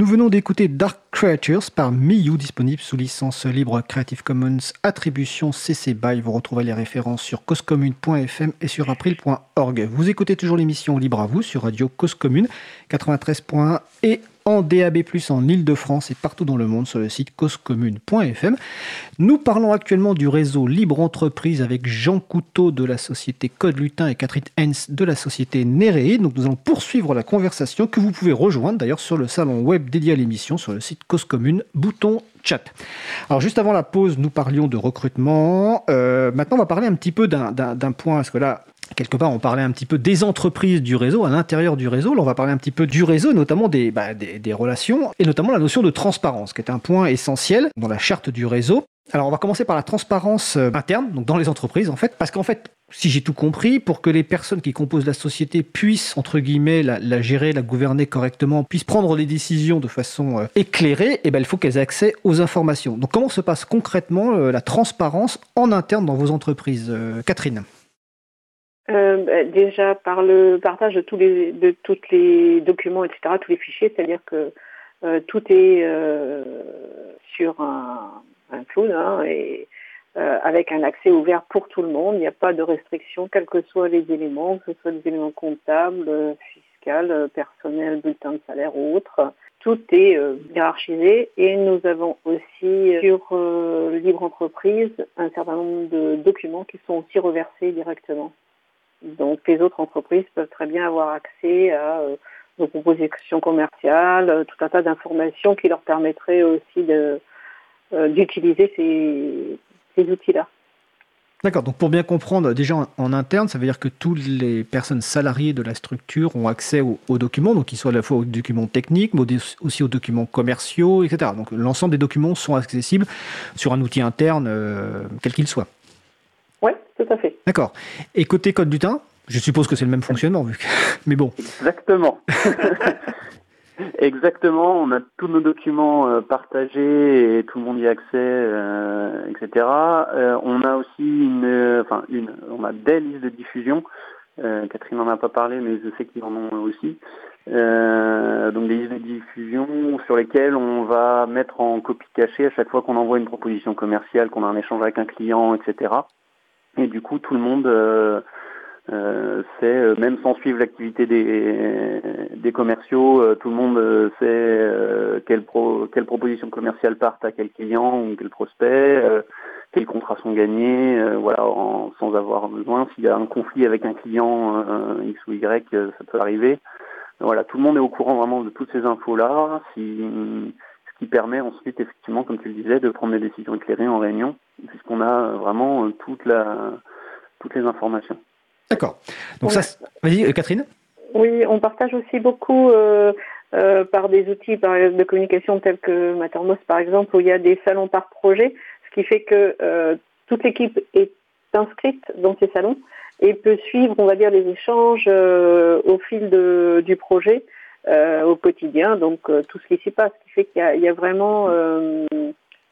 venons d'écouter Dark Creatures par Miyu, disponible sous licence libre Creative Commons Attribution CC BY. Vous retrouvez les références sur causecommune.fm et sur april.org. Vous écoutez toujours l'émission Libre à vous sur Radio Cause Commune 93.1 et en DAB+, en Ile-de-France et partout dans le monde sur le site causecommune.fm. Nous parlons actuellement du réseau Libre Entreprise avec Jean Couteau de la société Code Lutin et Catherine Hens de la société Néréé. Donc nous allons poursuivre la conversation que vous pouvez rejoindre d'ailleurs sur le salon web dédié à l'émission sur le site Cause Commune, bouton Alors juste avant la pause, nous parlions de recrutement. Euh, maintenant, on va parler un petit peu d'un point, parce que là, quelque part, on parlait un petit peu des entreprises du réseau, à l'intérieur du réseau. Là, on va parler un petit peu du réseau, notamment bah, des, des, relations, et notamment la notion de transparence, qui est un point essentiel dans la charte du réseau. Alors, on va commencer par la transparence euh, interne, donc dans les entreprises, en fait, parce qu'en fait, si j'ai tout compris, pour que les personnes qui composent la société puissent, entre guillemets, la, gérer, la gouverner correctement, puissent prendre des décisions de façon euh, éclairée, eh ben, il faut qu'elles aient accès aux informations. Donc, comment se passe concrètement euh, la transparence en interne dans vos entreprises Catherine? Bah, déjà par le partage de tous les les documents, etc., tous les fichiers, c'est-à-dire que euh, tout est sur un, un hein, et avec un accès ouvert pour tout le monde. Il n'y a pas de restriction, quels que soient les éléments, que ce soit des éléments comptables, fiscaux, personnels, bulletins de salaire ou autres. Tout est hiérarchisé et nous avons aussi sur Libre Entreprise un certain nombre de documents qui sont aussi reversés directement. Donc les autres entreprises peuvent très bien avoir accès à euh, nos propositions commerciales, euh, tout un tas d'informations qui leur permettraient aussi de, euh, d'utiliser ces, ces outils-là. D'accord, donc pour bien comprendre, déjà en, interne, ça veut dire que toutes les personnes salariées de la structure ont accès aux, documents, donc qu'ils soient à la fois aux documents techniques, mais aussi aux documents commerciaux, etc. Donc l'ensemble des documents sont accessibles sur un outil interne, quel qu'il soit. Oui, tout à fait. D'accord. Et côté code du teint, je suppose que c'est le même fonctionnement, vu mais bon. Exactement. Exactement, on a tous nos documents euh, partagés et tout le monde y a accès, euh, etc. Euh, on a aussi une, enfin une, on a des listes de diffusion. Catherine n'en a pas parlé, mais je sais qu'ils en ont aussi. donc des listes de diffusion sur lesquelles on va mettre en copie cachée à chaque fois qu'on envoie une proposition commerciale, qu'on a un échange avec un client, etc. Et du coup, tout le monde euh, euh, sait, euh, même sans suivre l'activité des, commerciaux, tout le monde sait quelle, pro, quelle proposition commerciale part à quel client ou quel prospect, quels contrats sont gagnés, voilà, sans avoir besoin. S'il y a un conflit avec un client X ou Y, ça peut arriver. Voilà, tout le monde est au courant vraiment de toutes ces infos-là. Si, qui permet ensuite, effectivement, comme tu le disais, de prendre des décisions éclairées en réunion, puisqu'on a vraiment euh, toutes les informations. D'accord. Donc ça, vas-y, euh, Catherine. Oui, on partage aussi beaucoup euh, par des outils de communication tels que Mattermost, par exemple, où il y a des salons par projet, ce qui fait que toute l'équipe est inscrite dans ces salons et peut suivre, on va dire, les échanges au fil de, du projet euh, au quotidien, donc euh, tout ce qui s'y passe, ce qui fait qu'il y, a vraiment euh,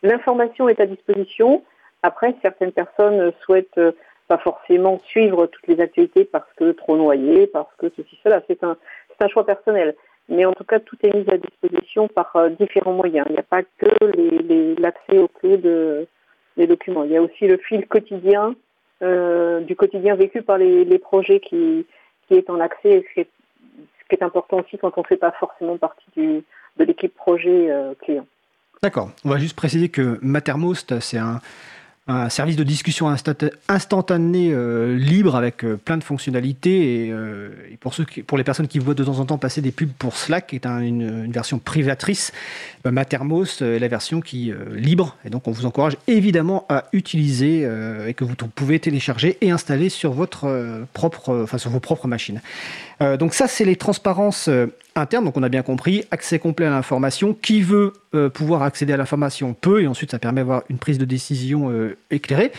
l'information est à disposition. Après, certaines personnes souhaitent pas forcément suivre toutes les activités parce que trop noyées, parce que ceci, cela. C'est un, c'est un choix personnel. Mais en tout cas, tout est mis à disposition par différents moyens. Il n'y a pas que l'accès aux clés de, des documents. Il y a aussi le fil quotidien, du quotidien vécu par les, projets qui, qui est en accès ce qui est important aussi quand on ne fait pas forcément partie du, de l'équipe projet euh, client. D'accord. On va juste préciser que Mattermost, c'est un, un service de discussion instantané euh, libre avec euh, plein de fonctionnalités et, euh, pour ceux pour les personnes qui voient de temps en temps passer des pubs pour Slack qui est un, une, version privatrice bah, Mattermost est la version qui libre. Et donc on vous encourage évidemment à utiliser et que vous pouvez télécharger et installer sur votre propre enfin sur vos propres machines. Donc ça c'est les transparences interne. Donc on a bien compris, accès complet à l'information. Qui veut euh, pouvoir accéder à l'information peut, et ensuite ça permet d'avoir une prise de décision euh, éclairée.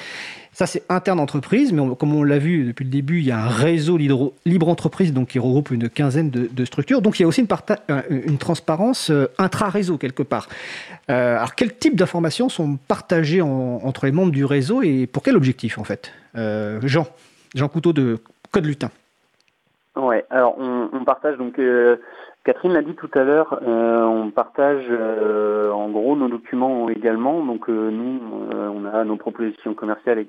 Ça, c'est interne entreprise, mais comme on l'a vu depuis le début, il y a un réseau libre, entreprise qui regroupe une quinzaine de, structures. Donc il y a aussi une, euh, une transparence intra-réseau quelque part. alors quel type d'informations sont partagées entre les membres du réseau et pour quel objectif en fait? Jean, Jean Couteau de Code Lutin. Ouais, alors on, partage donc Catherine l'a dit tout à l'heure, on partage en gros nos documents également. Donc nous, on a nos propositions commerciales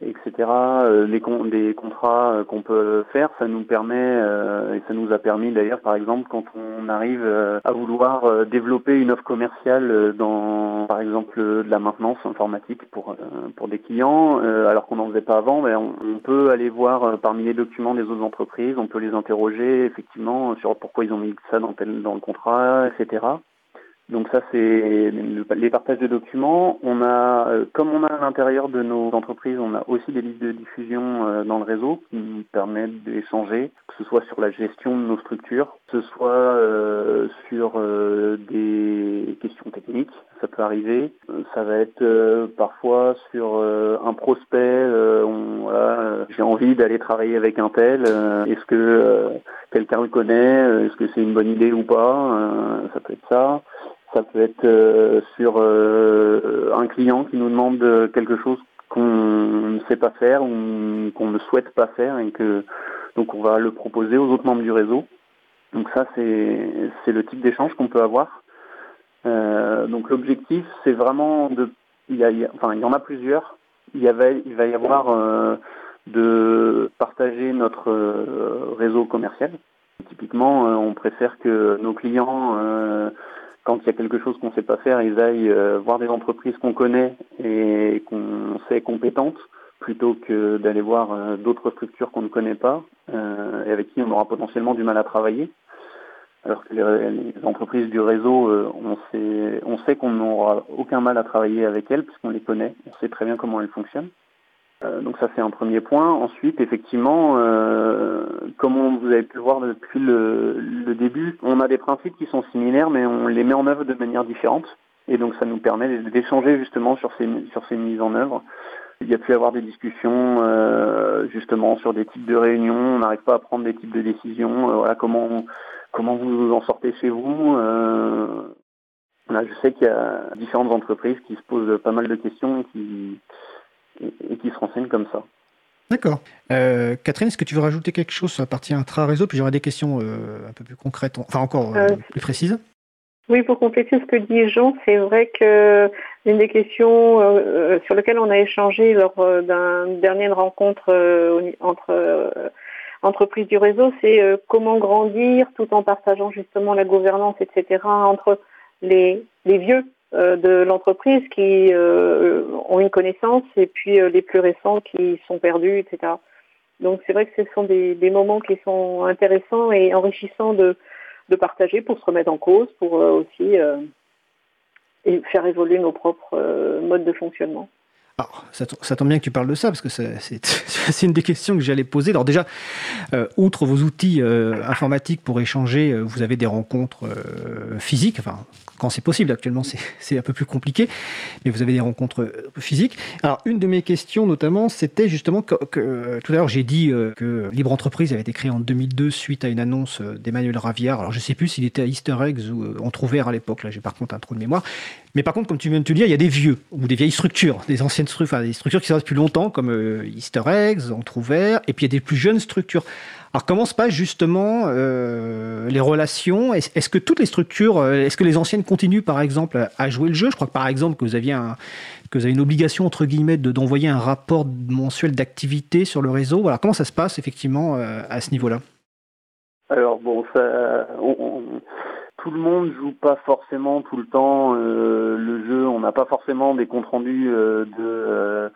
etc. Euh, les des contrats euh, qu'on peut faire, ça nous permet euh, et ça nous a permis d'ailleurs, par exemple, quand on arrive à vouloir développer une offre commerciale dans, par exemple, de la maintenance informatique pour pour des clients, alors qu'on n'en faisait pas avant, ben, on, peut aller voir parmi les documents des autres entreprises, on peut les interroger effectivement sur pourquoi ils ont mis ça dans dans le contrat, etc. Donc ça, c'est les partages de documents. On a, euh, comme on a à l'intérieur de nos entreprises, on a aussi des listes de diffusion euh, dans le réseau qui nous permettent d'échanger, que ce soit sur la gestion de nos structures, que ce soit euh, sur des questions techniques, ça peut arriver. Ça va être parfois sur un prospect, voilà, j'ai envie d'aller travailler avec un tel, est-ce que quelqu'un le connaît, est-ce que c'est une bonne idée ou pas, ça peut être ça. Ça peut être euh, sur euh, un client qui nous demande quelque chose qu'on ne sait pas faire ou qu'on ne souhaite pas faire et que donc on va le proposer aux autres membres du réseau. Donc ça c'est le type d'échange qu'on peut avoir. Euh, donc l'objectif c'est vraiment de il y, a, enfin il y en a plusieurs. Il, y il va y avoir de partager notre réseau commercial. Typiquement, on préfère que nos clients quand il y a quelque chose qu'on ne sait pas faire, ils aillent euh, voir des entreprises qu'on connaît et qu'on sait compétentes, plutôt que d'aller voir euh, d'autres structures qu'on ne connaît pas euh, et avec qui on aura potentiellement du mal à travailler. Alors que les, entreprises du réseau, on sait, on sait qu'on n'aura aucun mal à travailler avec elles puisqu'on les connaît, on sait très bien comment elles fonctionnent. Euh, donc ça c'est un premier point. Ensuite, effectivement, euh, comme vous avez pu le voir depuis le, le, début, on a des principes qui sont similaires, mais on les met en œuvre de manière différente. Et donc ça nous permet d'échanger justement sur ces, sur ces mises en œuvre. Il y a pu avoir des discussions euh, justement sur des types de réunions. On n'arrive pas à prendre des types de décisions. Euh, voilà comment comment vous en sortez chez vous. Euh, là, je sais qu'il y a différentes entreprises qui se posent pas mal de questions et qui et, qui se renseignent comme ça. D'accord. Euh, Catherine, est-ce que tu veux rajouter quelque chose sur la partie intra-réseau Puis j'aurai des questions euh, un peu plus concrètes, enfin encore euh, plus précises. Oui, pour compléter ce que dit Jean, c'est vrai que une des questions sur lesquelles on a échangé lors d'une dernière rencontre entre entreprises du réseau, c'est comment grandir tout en partageant justement la gouvernance, etc., entre les, les vieux de l'entreprise qui euh, ont une connaissance et puis euh, les plus récents qui sont perdus, etc. Donc c'est vrai que ce sont des, moments qui sont intéressants et enrichissants de, partager pour se remettre en cause, pour aussi faire évoluer nos propres modes de fonctionnement. Alors, ça, tombe bien que tu parles de ça, parce que c'est une des questions que j'allais poser. Alors déjà, outre vos outils informatiques pour échanger, vous avez des rencontres physiques, enfin quand c'est possible. Actuellement, c'est un peu plus compliqué, mais vous avez des rencontres euh, physiques. Alors, une de mes questions, notamment, c'était justement que, tout à l'heure, j'ai dit euh, que Libre Entreprise avait été créé en 2002 suite à une annonce euh, d'Emmanuel Raviard. Alors, je ne sais plus s'il était à Easter Eggs ou Entrouvert à l'époque. Là, j'ai par contre un trou de mémoire. Mais par contre, comme tu viens de te dire, il y a des vieux ou des vieilles structures, des anciennes structures, enfin, des structures qui sont depuis longtemps, comme Easter Eggs, Entrouvert, et puis il y a des plus jeunes structures. Alors comment se passent justement euh, les relations? Est-ce que toutes les structures, euh, est-ce que les anciennes continuent par exemple à jouer le jeu? Je crois que par exemple que vous aviez avez une obligation entre guillemets d'envoyer un rapport mensuel d'activité sur le réseau. Voilà, comment ça se passe effectivement euh, à ce niveau-là? Alors bon, ça, tout le monde joue pas forcément tout le temps le jeu. On n'a pas forcément des comptes rendus de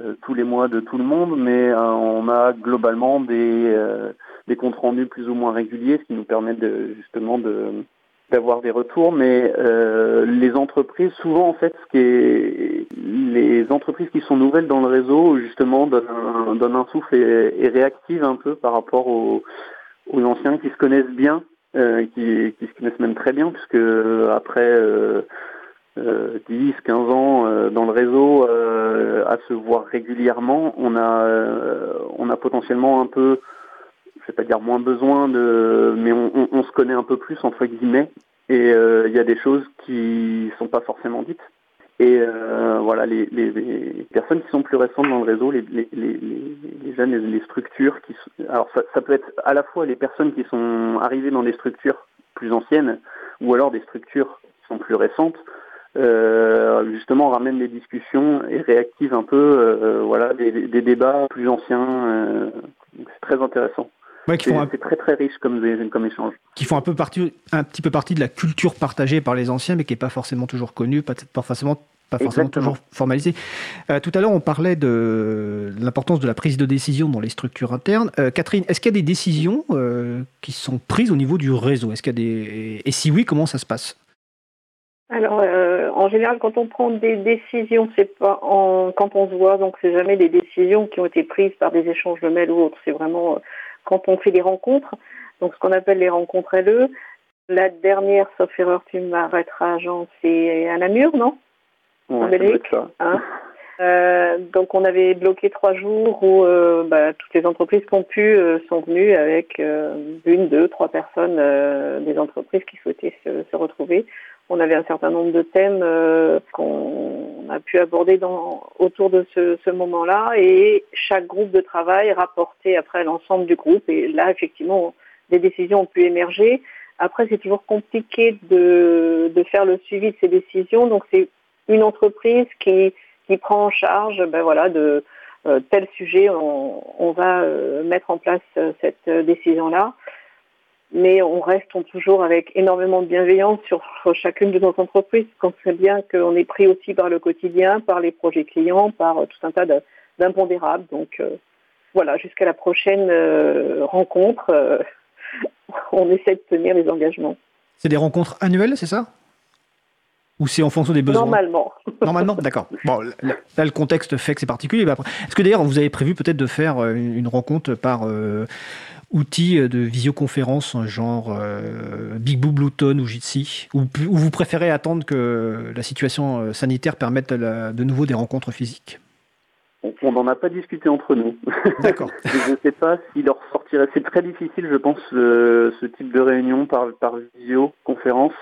euh, tous les mois de tout le monde, mais euh, on a globalement des, euh, des comptes rendus plus ou moins réguliers, ce qui nous permet de, justement de d'avoir des retours, mais les entreprises, souvent en fait, ce qui est, les entreprises qui sont nouvelles dans le réseau, justement, donnent un, un souffle et, réactivent un peu par rapport aux, aux anciens qui se connaissent bien, qui, qui, se connaissent même très bien, puisque après 10, 15 ans euh, dans le réseau euh, à se voir régulièrement, on a, euh, on a potentiellement un peu, je vais pas dire moins besoin de, mais on, se connaît un peu plus entre guillemets, et il y a des choses qui sont pas forcément dites. Et voilà, les, personnes qui sont plus récentes dans le réseau, les, déjà les, structures qui alors ça, ça, peut être à la fois les personnes qui sont arrivées dans des structures plus anciennes ou alors des structures qui sont plus récentes euh, justement ramène des discussions et réactive un peu euh, voilà des, des, débats plus anciens c'est très intéressant c'est très très riche comme, comme échange. Qui font un, peu partie, un petit peu partie de la culture partagée par les anciens, mais qui n'est pas forcément toujours connue, pas, pas forcément pas forcément toujours formalisé. Euh, tout à l'heure, on parlait de l'importance de la prise de décision dans les structures internes. Euh, Catherine, est-ce qu'il y a des décisions euh, qui sont prises au niveau du réseau? Est-ce qu'il y a des et si oui, comment ça se passe? Alors, en général, quand on prend des décisions, c'est pas en... quand on se voit, donc c'est jamais des décisions qui ont été prises par des échanges de mails ou autres. C'est vraiment quand on fait des rencontres, donc ce qu'on appelle les rencontres LE. La dernière, sauf erreur, tu m'arrêteras, Jean, c'est à Namur, non? En Belgique. Hein euh, donc on avait bloqué trois jours où euh, bah, toutes les entreprises qui ont pu euh, sont venues avec une, deux, trois personnes des entreprises qui souhaitaient se, se, retrouver. On avait un certain nombre de thèmes qu'on a pu aborder dans, autour de ce, ce moment-là. Et chaque groupe de travail rapportait après l'ensemble du groupe. Et là effectivement des décisions ont pu émerger. Après c'est toujours compliqué de, de faire le suivi de ces décisions. Donc c'est une entreprise qui, qui prend en charge ben voilà de euh, tel sujet. On, on va euh, mettre en place euh, cette décision là mais on reste toujours avec énormément de bienveillance sur chacune de nos entreprises, qu'on sait bien qu'on est pris aussi par le quotidien, par les projets clients, par tout un tas d'impondérables. Donc euh, voilà, jusqu'à la prochaine euh, rencontre, euh, on essaie de tenir les engagements. C'est des rencontres annuelles, c'est ça? Ou c'est en fonction des besoins? Normalement. Normalement, d'accord. Bon, là, le contexte fait que c'est particulier. Est-ce que d'ailleurs, vous avez prévu peut-être de faire une rencontre par outils euh, de visioconférence genre euh, Big Blue Bluetooth ou Jitsi ou, vous préférez attendre que la situation euh, sanitaire permette de nouveau des rencontres physiques? On n'en a pas discuté entre nous. D'accord. je ne sais pas s'il leur sortirait. C'est très difficile, je pense, ce type de réunion par, par visioconférence.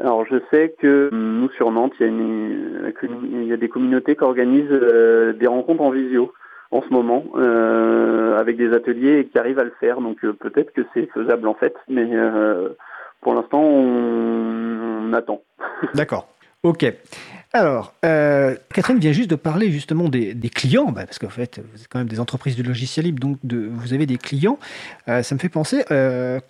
Alors je sais que nous sur Nantes, il y a, une, il y a des communautés qui organisent des rencontres en visio en ce moment euh, avec des ateliers qui arrivent à le faire. Donc euh, peut-être que c'est faisable en fait, mais euh, pour l'instant on, attend. D'accord. Ok. Alors, Catherine vient juste de parler justement des, clients, bah, parce qu'en fait, vous êtes quand même des entreprises de logiciel libre, donc vous avez des clients. ça me fait penser,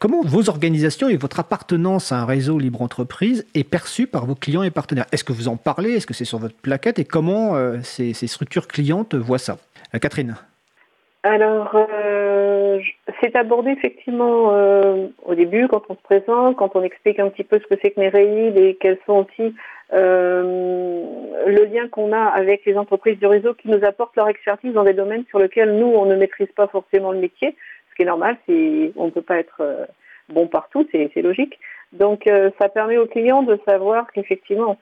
comment vos organisations et votre appartenance à un réseau libre entreprise est perçue par vos clients et partenaires? Est-ce que vous en parlez? Est-ce que c'est sur votre plaquette? Et comment ces, structures clientes voient ça? Catherine alors, euh, c'est abordé effectivement euh, au début quand on se présente, quand on explique un petit peu ce que c'est que Nereid et quels sont aussi le lien qu'on a avec les entreprises du réseau qui nous apportent leur expertise dans des domaines sur lesquels nous, on ne maîtrise pas forcément le métier, ce qui est normal, on ne peut pas être bon partout, c'est logique. Donc, ça permet aux clients de savoir qu'effectivement,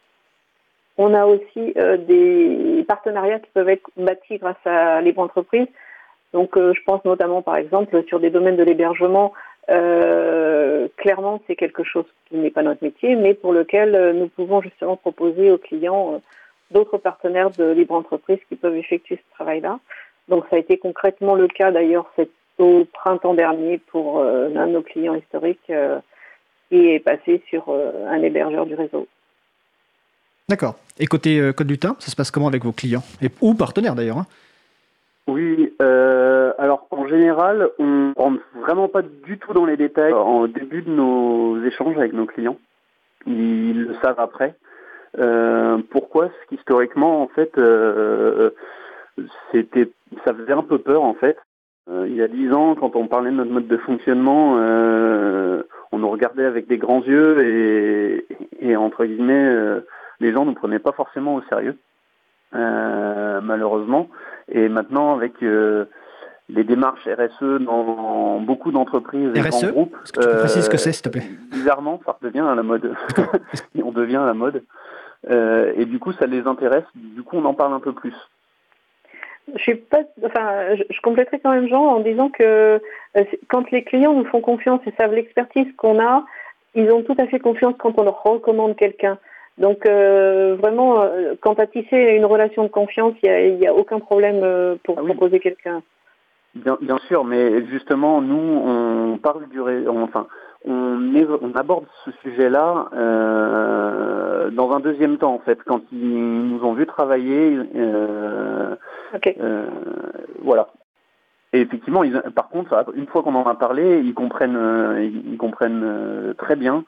on a aussi euh, des partenariats qui peuvent être bâtis grâce à Libre Entreprise. Donc euh, je pense notamment par exemple sur des domaines de l'hébergement. Euh, clairement, c'est quelque chose qui n'est pas notre métier, mais pour lequel nous pouvons justement proposer aux clients d'autres partenaires de libre entreprise qui peuvent effectuer ce travail-là. Donc ça a été concrètement le cas d'ailleurs au printemps dernier pour l'un de nos clients historiques qui est passé sur un hébergeur du réseau. D'accord. Et côté euh, Code Lutin, ça se passe comment avec vos clients et, Ou partenaires d'ailleurs hein Oui, euh, alors en général, on rentre vraiment pas du tout dans les détails en début de nos échanges avec nos clients. Ils le savent après. Euh, pourquoi? Parce qu'historiquement, en fait, c'était, ça faisait un peu peur en fait. il y a dix ans, quand on parlait de notre mode de fonctionnement, on nous regardait avec des grands yeux et entre guillemets les gens ne nous prenaient pas forcément au sérieux, euh, malheureusement. Et maintenant, avec euh, les démarches RSE dans beaucoup d'entreprises et grands groupes. Est-ce que tu précises ce que c'est, s'il te plaît? euh, Bizarrement, ça redevient à la mode. on devient à la mode. et du coup, ça les intéresse. Du coup, on en parle un peu plus. Je suis pas, enfin, je, compléterai quand même Jean en disant que quand les clients nous font confiance et savent l'expertise qu'on a, ils ont tout à fait confiance quand on leur recommande quelqu'un. Donc euh, vraiment, euh, quant à tisser une relation de confiance, il n'y a, a, aucun problème euh, pour ah proposer quelqu'un. Bien, bien sûr, mais justement, nous, on parle du enfin, on, on aborde ce sujet-là euh, dans un deuxième temps, en fait, quand ils nous ont vu travailler. Euh, euh, voilà. Et effectivement, ils, par contre, une fois qu'on en a parlé, ils comprennent, ils comprennent très bien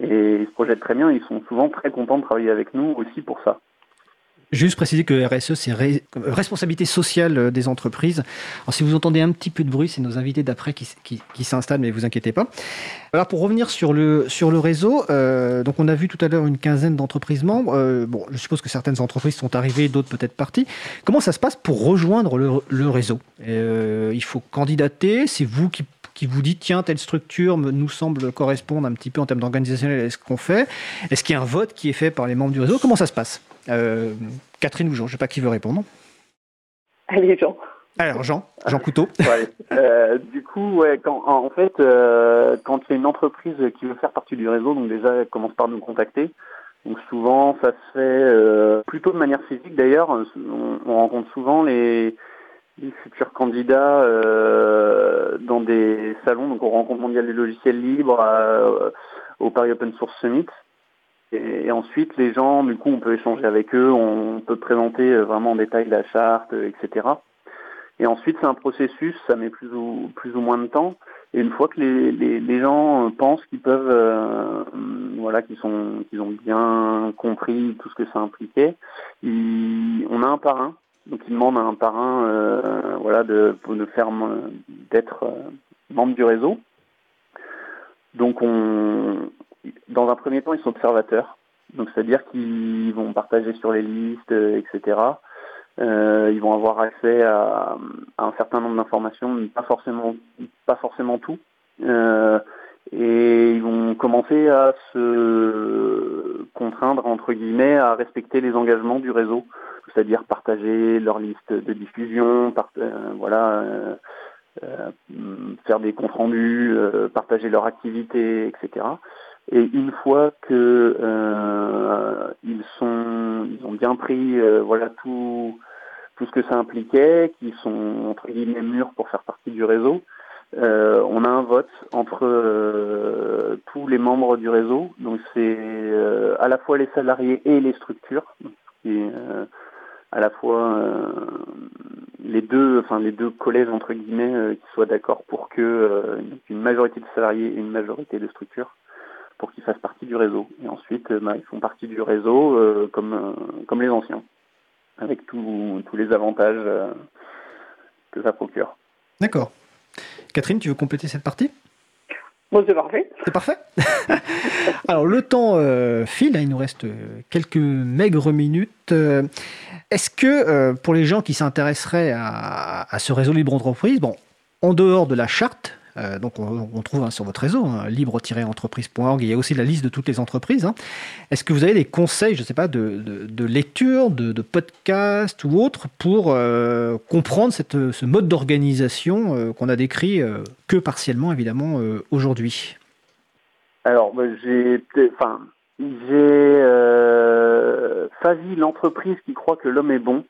et ils se projettent très bien. Ils sont souvent très contents de travailler avec nous aussi pour ça. Juste préciser que RSE, c'est responsabilité sociale euh, des entreprises. Alors, si vous entendez un petit peu de bruit, c'est nos invités d'après qui, s'installent, mais vous inquiétez pas. Alors, pour revenir sur le, sur le réseau, euh, donc on a vu tout à l'heure une quinzaine d'entreprises membres. Euh, bon, je suppose que certaines entreprises sont arrivées, d'autres peut-être parties. Comment ça se passe pour rejoindre le réseau? Il faut candidater, c'est vous qui qui vous dites tiens telle structure nous semble correspondre un petit peu en termes d'organisationnel à ce qu'on fait Est-ce qu'il y a un vote qui est fait par les membres du réseau? Comment ça se passe? Euh, Catherine ou Jean, je ne sais pas qui veut répondre. Allez, Jean. Alors, Jean, Jean Couteau. Euh, du coup, ouais, quand, en fait, euh, quand il y a une entreprise qui veut faire partie du réseau, donc déjà, elle commence par nous contacter. Donc souvent, ça se fait plutôt de manière physique d'ailleurs. On, rencontre souvent les, futurs candidats dans des salons. Donc, on rencontre mondial des logiciels libres au Paris Open Source Summit. Et, ensuite, les gens, du coup, on peut échanger avec eux, on peut présenter euh, vraiment en détail la charte, euh, etc. Et ensuite, c'est un processus, ça met plus ou, plus ou moins de temps. Et une fois que les, les, gens euh, pensent qu'ils peuvent, voilà, qu'ils sont, qu'ils ont bien compris tout ce que ça impliquait, on a un parrain. Donc, ils demandent à un parrain, voilà, de, faire, d'être membre du réseau. Donc, on, dans un premier temps, ils sont observateurs. Donc, c'est-à-dire qu'ils vont partager sur les listes, euh, etc. Euh, ils vont avoir accès à, un certain nombre d'informations, mais pas forcément, pas forcément tout. Euh, et ils vont commencer à se contraindre, entre guillemets, à respecter les engagements du réseau, c'est-à-dire partager leur liste de diffusion, voilà, faire des comptes rendus, partager leur activité, etc. Et une fois que euh, ils sont, ils ont bien pris, euh, voilà tout, tout ce que ça impliquait, qu'ils sont entre guillemets mûrs pour faire partie du réseau, euh, on a un vote entre euh, tous les membres du réseau. Donc c'est euh, à la fois les salariés et les structures, et à la fois les deux, enfin les deux collèges entre guillemets, qui soient d'accord pour que une majorité de salariés et une majorité de structures pour qu'ils fassent partie du réseau. Et ensuite, bah, ils font partie du réseau comme, comme les anciens, avec tous les avantages que ça procure. D'accord. Catherine, tu veux compléter cette partie? Bon, c'est parfait. C'est parfait. Alors, le temps file, hein, il nous reste quelques maigres minutes. Est-ce que pour les gens qui s'intéresseraient à, à, ce réseau libre entreprise, bon, en dehors de la charte, euh, donc on, trouve hein, sur votre réseau, hein, libre-entreprise.org, il y a aussi la liste de toutes les entreprises. Hein. Est-ce que vous avez des conseils, je ne sais pas, de, lecture, de, podcast ou autre pour euh, comprendre ce mode d'organisation euh, qu'on a décrit que partiellement évidemment aujourd'hui? Alors j'ai enfin j'ai Favi, l'entreprise qui croit que l'homme est bon.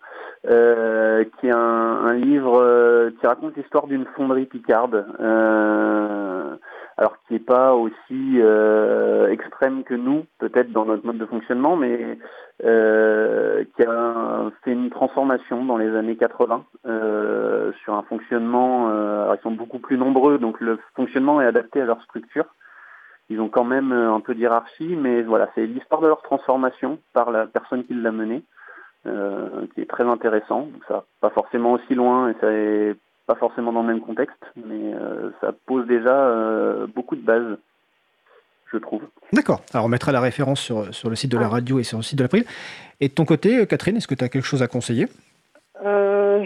Euh, qui est un, livre euh, qui raconte l'histoire d'une fonderie picarde, euh, alors qui n'est pas aussi extrême que nous, peut-être dans notre mode de fonctionnement, mais qui a fait une transformation dans les années 80 sur un fonctionnement, alors ils sont beaucoup plus nombreux, donc le fonctionnement est adapté à leur structure. Ils ont quand même un peu d'hierarchie, mais voilà, c'est l'histoire de leur transformation par la personne qui l'a menée. Euh, qui est très intéressant. Donc ça pas forcément aussi loin et ça est pas forcément dans le même contexte, mais euh, ça pose déjà euh, beaucoup de bases, je trouve. D'accord. Alors on mettra la référence sur, sur le site de la radio et sur le site de l'April. Et de ton côté, Catherine, est-ce que tu as quelque chose à conseiller?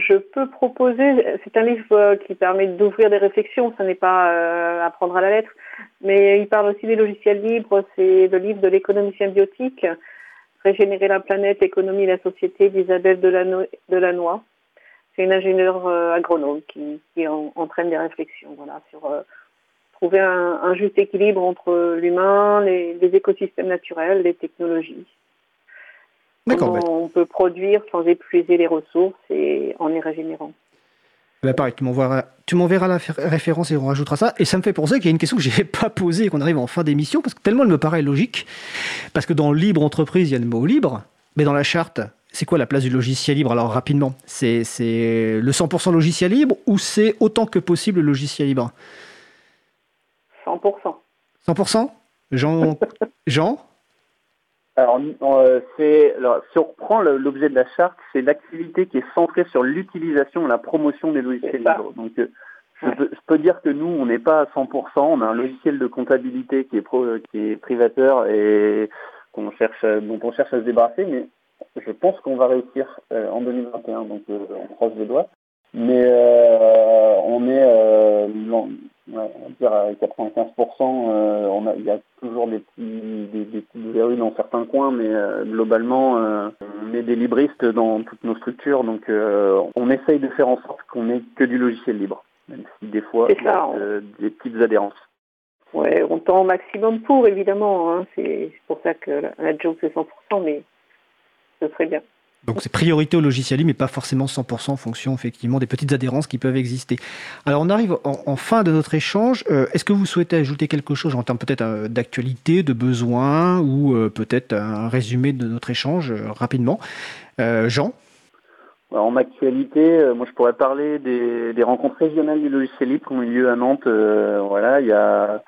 Je peux proposer, c'est un livre qui permet d'ouvrir des réflexions, ce n'est pas à prendre à la lettre, mais il parle aussi des logiciels libres, c'est le livre de l'économie symbiotique, Régénérer la planète, l'économie et la société d'Isabelle Delannoy. C'est une ingénieure euh, agronome qui, entraîne des réflexions voilà, sur euh, trouver un, juste équilibre entre l'humain, les, écosystèmes naturels, les technologies. Comment on peut produire sans épuiser les ressources et en les régénérant. Bah pareil, tu m'enverras, tu m'enverras la référence et on rajoutera ça. Et ça me fait penser qu'il y a une question que je n'ai pas posée et qu'on arrive en fin d'émission, parce que tellement elle me paraît logique. Parce que dans libre entreprise, il y a le mot libre, mais dans la charte, c'est quoi la place du logiciel libre? Alors rapidement, c'est, c'est le 100% logiciel libre ou c'est autant que possible le logiciel libre? 100%. 100% Jean, Jean? Alors, euh, c'est, alors, si on reprend l'objet de la charte, c'est l'activité qui est centrée sur l'utilisation et la promotion des logiciels libres. Donc, euh, je, peux, dire que nous, on n'est pas à 100%. On a un logiciel de comptabilité qui est, pro, qui est privateur et qu'on cherche, dont on cherche à se débarrasser, mais je pense qu'on va réussir euh, en 2021. Donc, on croise les doigts. Mais on est ouais, on va dire à 95%, euh, on a, il y a toujours des petits, des, des petites verrues dans certains coins, mais euh, globalement, euh, on est des libristes dans toutes nos structures, donc on essaye de faire en sorte qu'on ait que du logiciel libre, même si des fois, il y a des petites adhérences. Ouais, on tend au maximum pour, évidemment. Hein. C'est pour ça que la, la joke c'est 100%, mais ce serait bien. Donc c'est priorité au logiciel mais pas forcément 100% en fonction effectivement des petites adhérences qui peuvent exister. Alors on arrive en, fin de notre échange. Euh, est-ce que vous souhaitez ajouter quelque chose en termes peut-être euh, d'actualité, de besoin ou euh, peut-être un résumé de notre échange rapidement? Jean? En actualité, moi je pourrais parler des, des, rencontres régionales du logiciel libre qui ont eu lieu à Nantes. voilà, il y a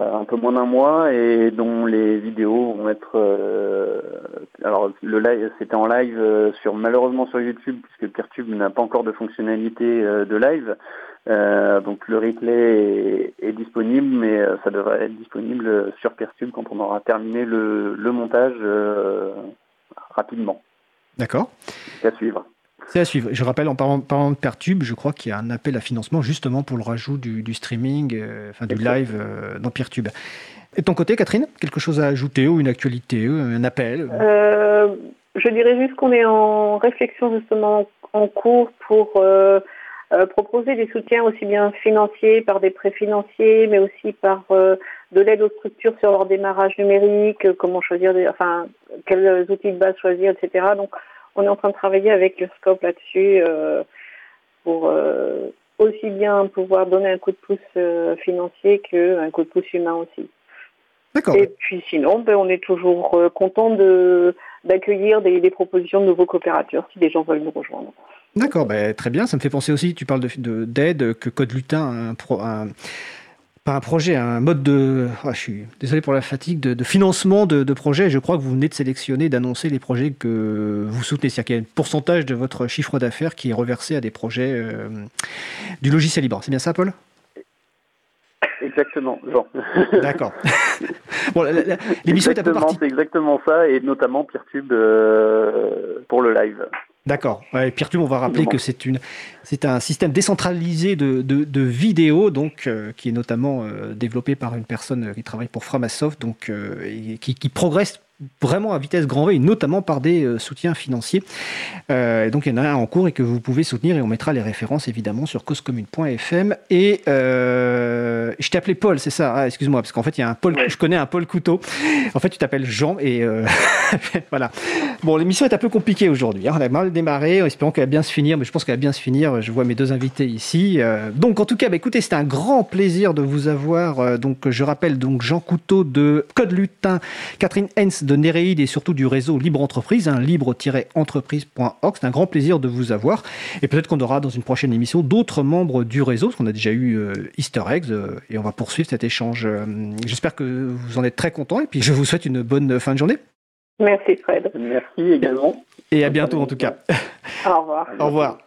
un peu moins d'un mois et dont les vidéos vont être euh, alors le live c'était en live euh, sur malheureusement sur YouTube puisque Peertube n'a pas encore de fonctionnalité de live donc le replay est, disponible mais ça devrait être disponible sur Peertube quand on aura terminé le, le montage rapidement. D'accord. À suivre. C'est à suivre. Je rappelle, en parlant, de Pertube, je crois qu'il y a un appel à financement justement pour le rajout du, streaming, euh, enfin du live euh, dans Pertube. Et de ton côté, Catherine, quelque chose à ajouter ou une actualité, euh, un appel Je dirais juste qu'on est en réflexion justement en cours pour proposer des soutiens aussi bien financiers par des prêts financiers, mais aussi par de l'aide aux structures sur leur démarrage numérique, comment choisir, des, enfin quels outils de base choisir, etc. Donc on est en train de travailler avec le scope là-dessus euh, pour euh, aussi bien pouvoir donner un coup de pouce euh, financier qu'un coup de pouce humain aussi. D'accord. Et puis sinon, ben, on est toujours content de d'accueillir des, propositions de nouveaux coopérateurs si des gens veulent nous rejoindre. D'accord, ben, très bien. Ça me fait penser aussi, tu parles de d'aide, que Code Lutin a un, pas un projet, un mode de. Ah, je suis désolé pour la fatigue, de, financement de, de projets. Je crois que vous venez de sélectionner, d'annoncer les projets que vous soutenez. C'est-à-dire qu'il y a un pourcentage de votre chiffre d'affaires qui est reversé à des projets euh, du logiciel libre. C'est bien ça, Paul? Exactement, Jean. D'accord. bon, l'émission est un peu partie. C'est exactement ça, et notamment Peertube euh, pour le live. D'accord. Ouais, Pierre on va rappeler que c'est une, c'est un système décentralisé de, de, de vidéos, donc euh, qui est notamment euh, développé par une personne qui travaille pour Framasoft, donc euh, qui, qui, progresse vraiment à vitesse grand V, notamment par des euh, soutiens financiers. Euh, donc il y en a un en cours et que vous pouvez soutenir et on mettra les références évidemment sur causecommune.fm. Et euh, je t'ai appelé Paul, c'est ça? Ah, Excuse-moi, parce qu'en fait il y a un Paul, je connais un Paul Couteau. En fait tu t'appelles Jean et voilà. Bon, l'émission est un peu compliquée aujourd'hui. Hein. On a mal démarré, en espérant qu'elle va bien se finir, mais je pense qu'elle va bien se finir. Je vois mes deux invités ici. donc en tout cas, bah, écoutez, c'était un grand plaisir de vous avoir. donc je rappelle donc Jean Couteau de Code Lutin, Catherine Hens de de Néréide et surtout du réseau Libre Entreprise, un libre-entreprise.org. C'est un grand plaisir de vous avoir. Et peut-être qu'on aura dans une prochaine émission d'autres membres du réseau, parce qu'on a déjà eu euh, Easter eggs, euh, et on va poursuivre cet échange. Euh, j'espère que vous en êtes très contents, et puis je vous souhaite une bonne fin de journée. Merci Fred. Merci également. Et à bientôt en tout cas. Au revoir. Au revoir.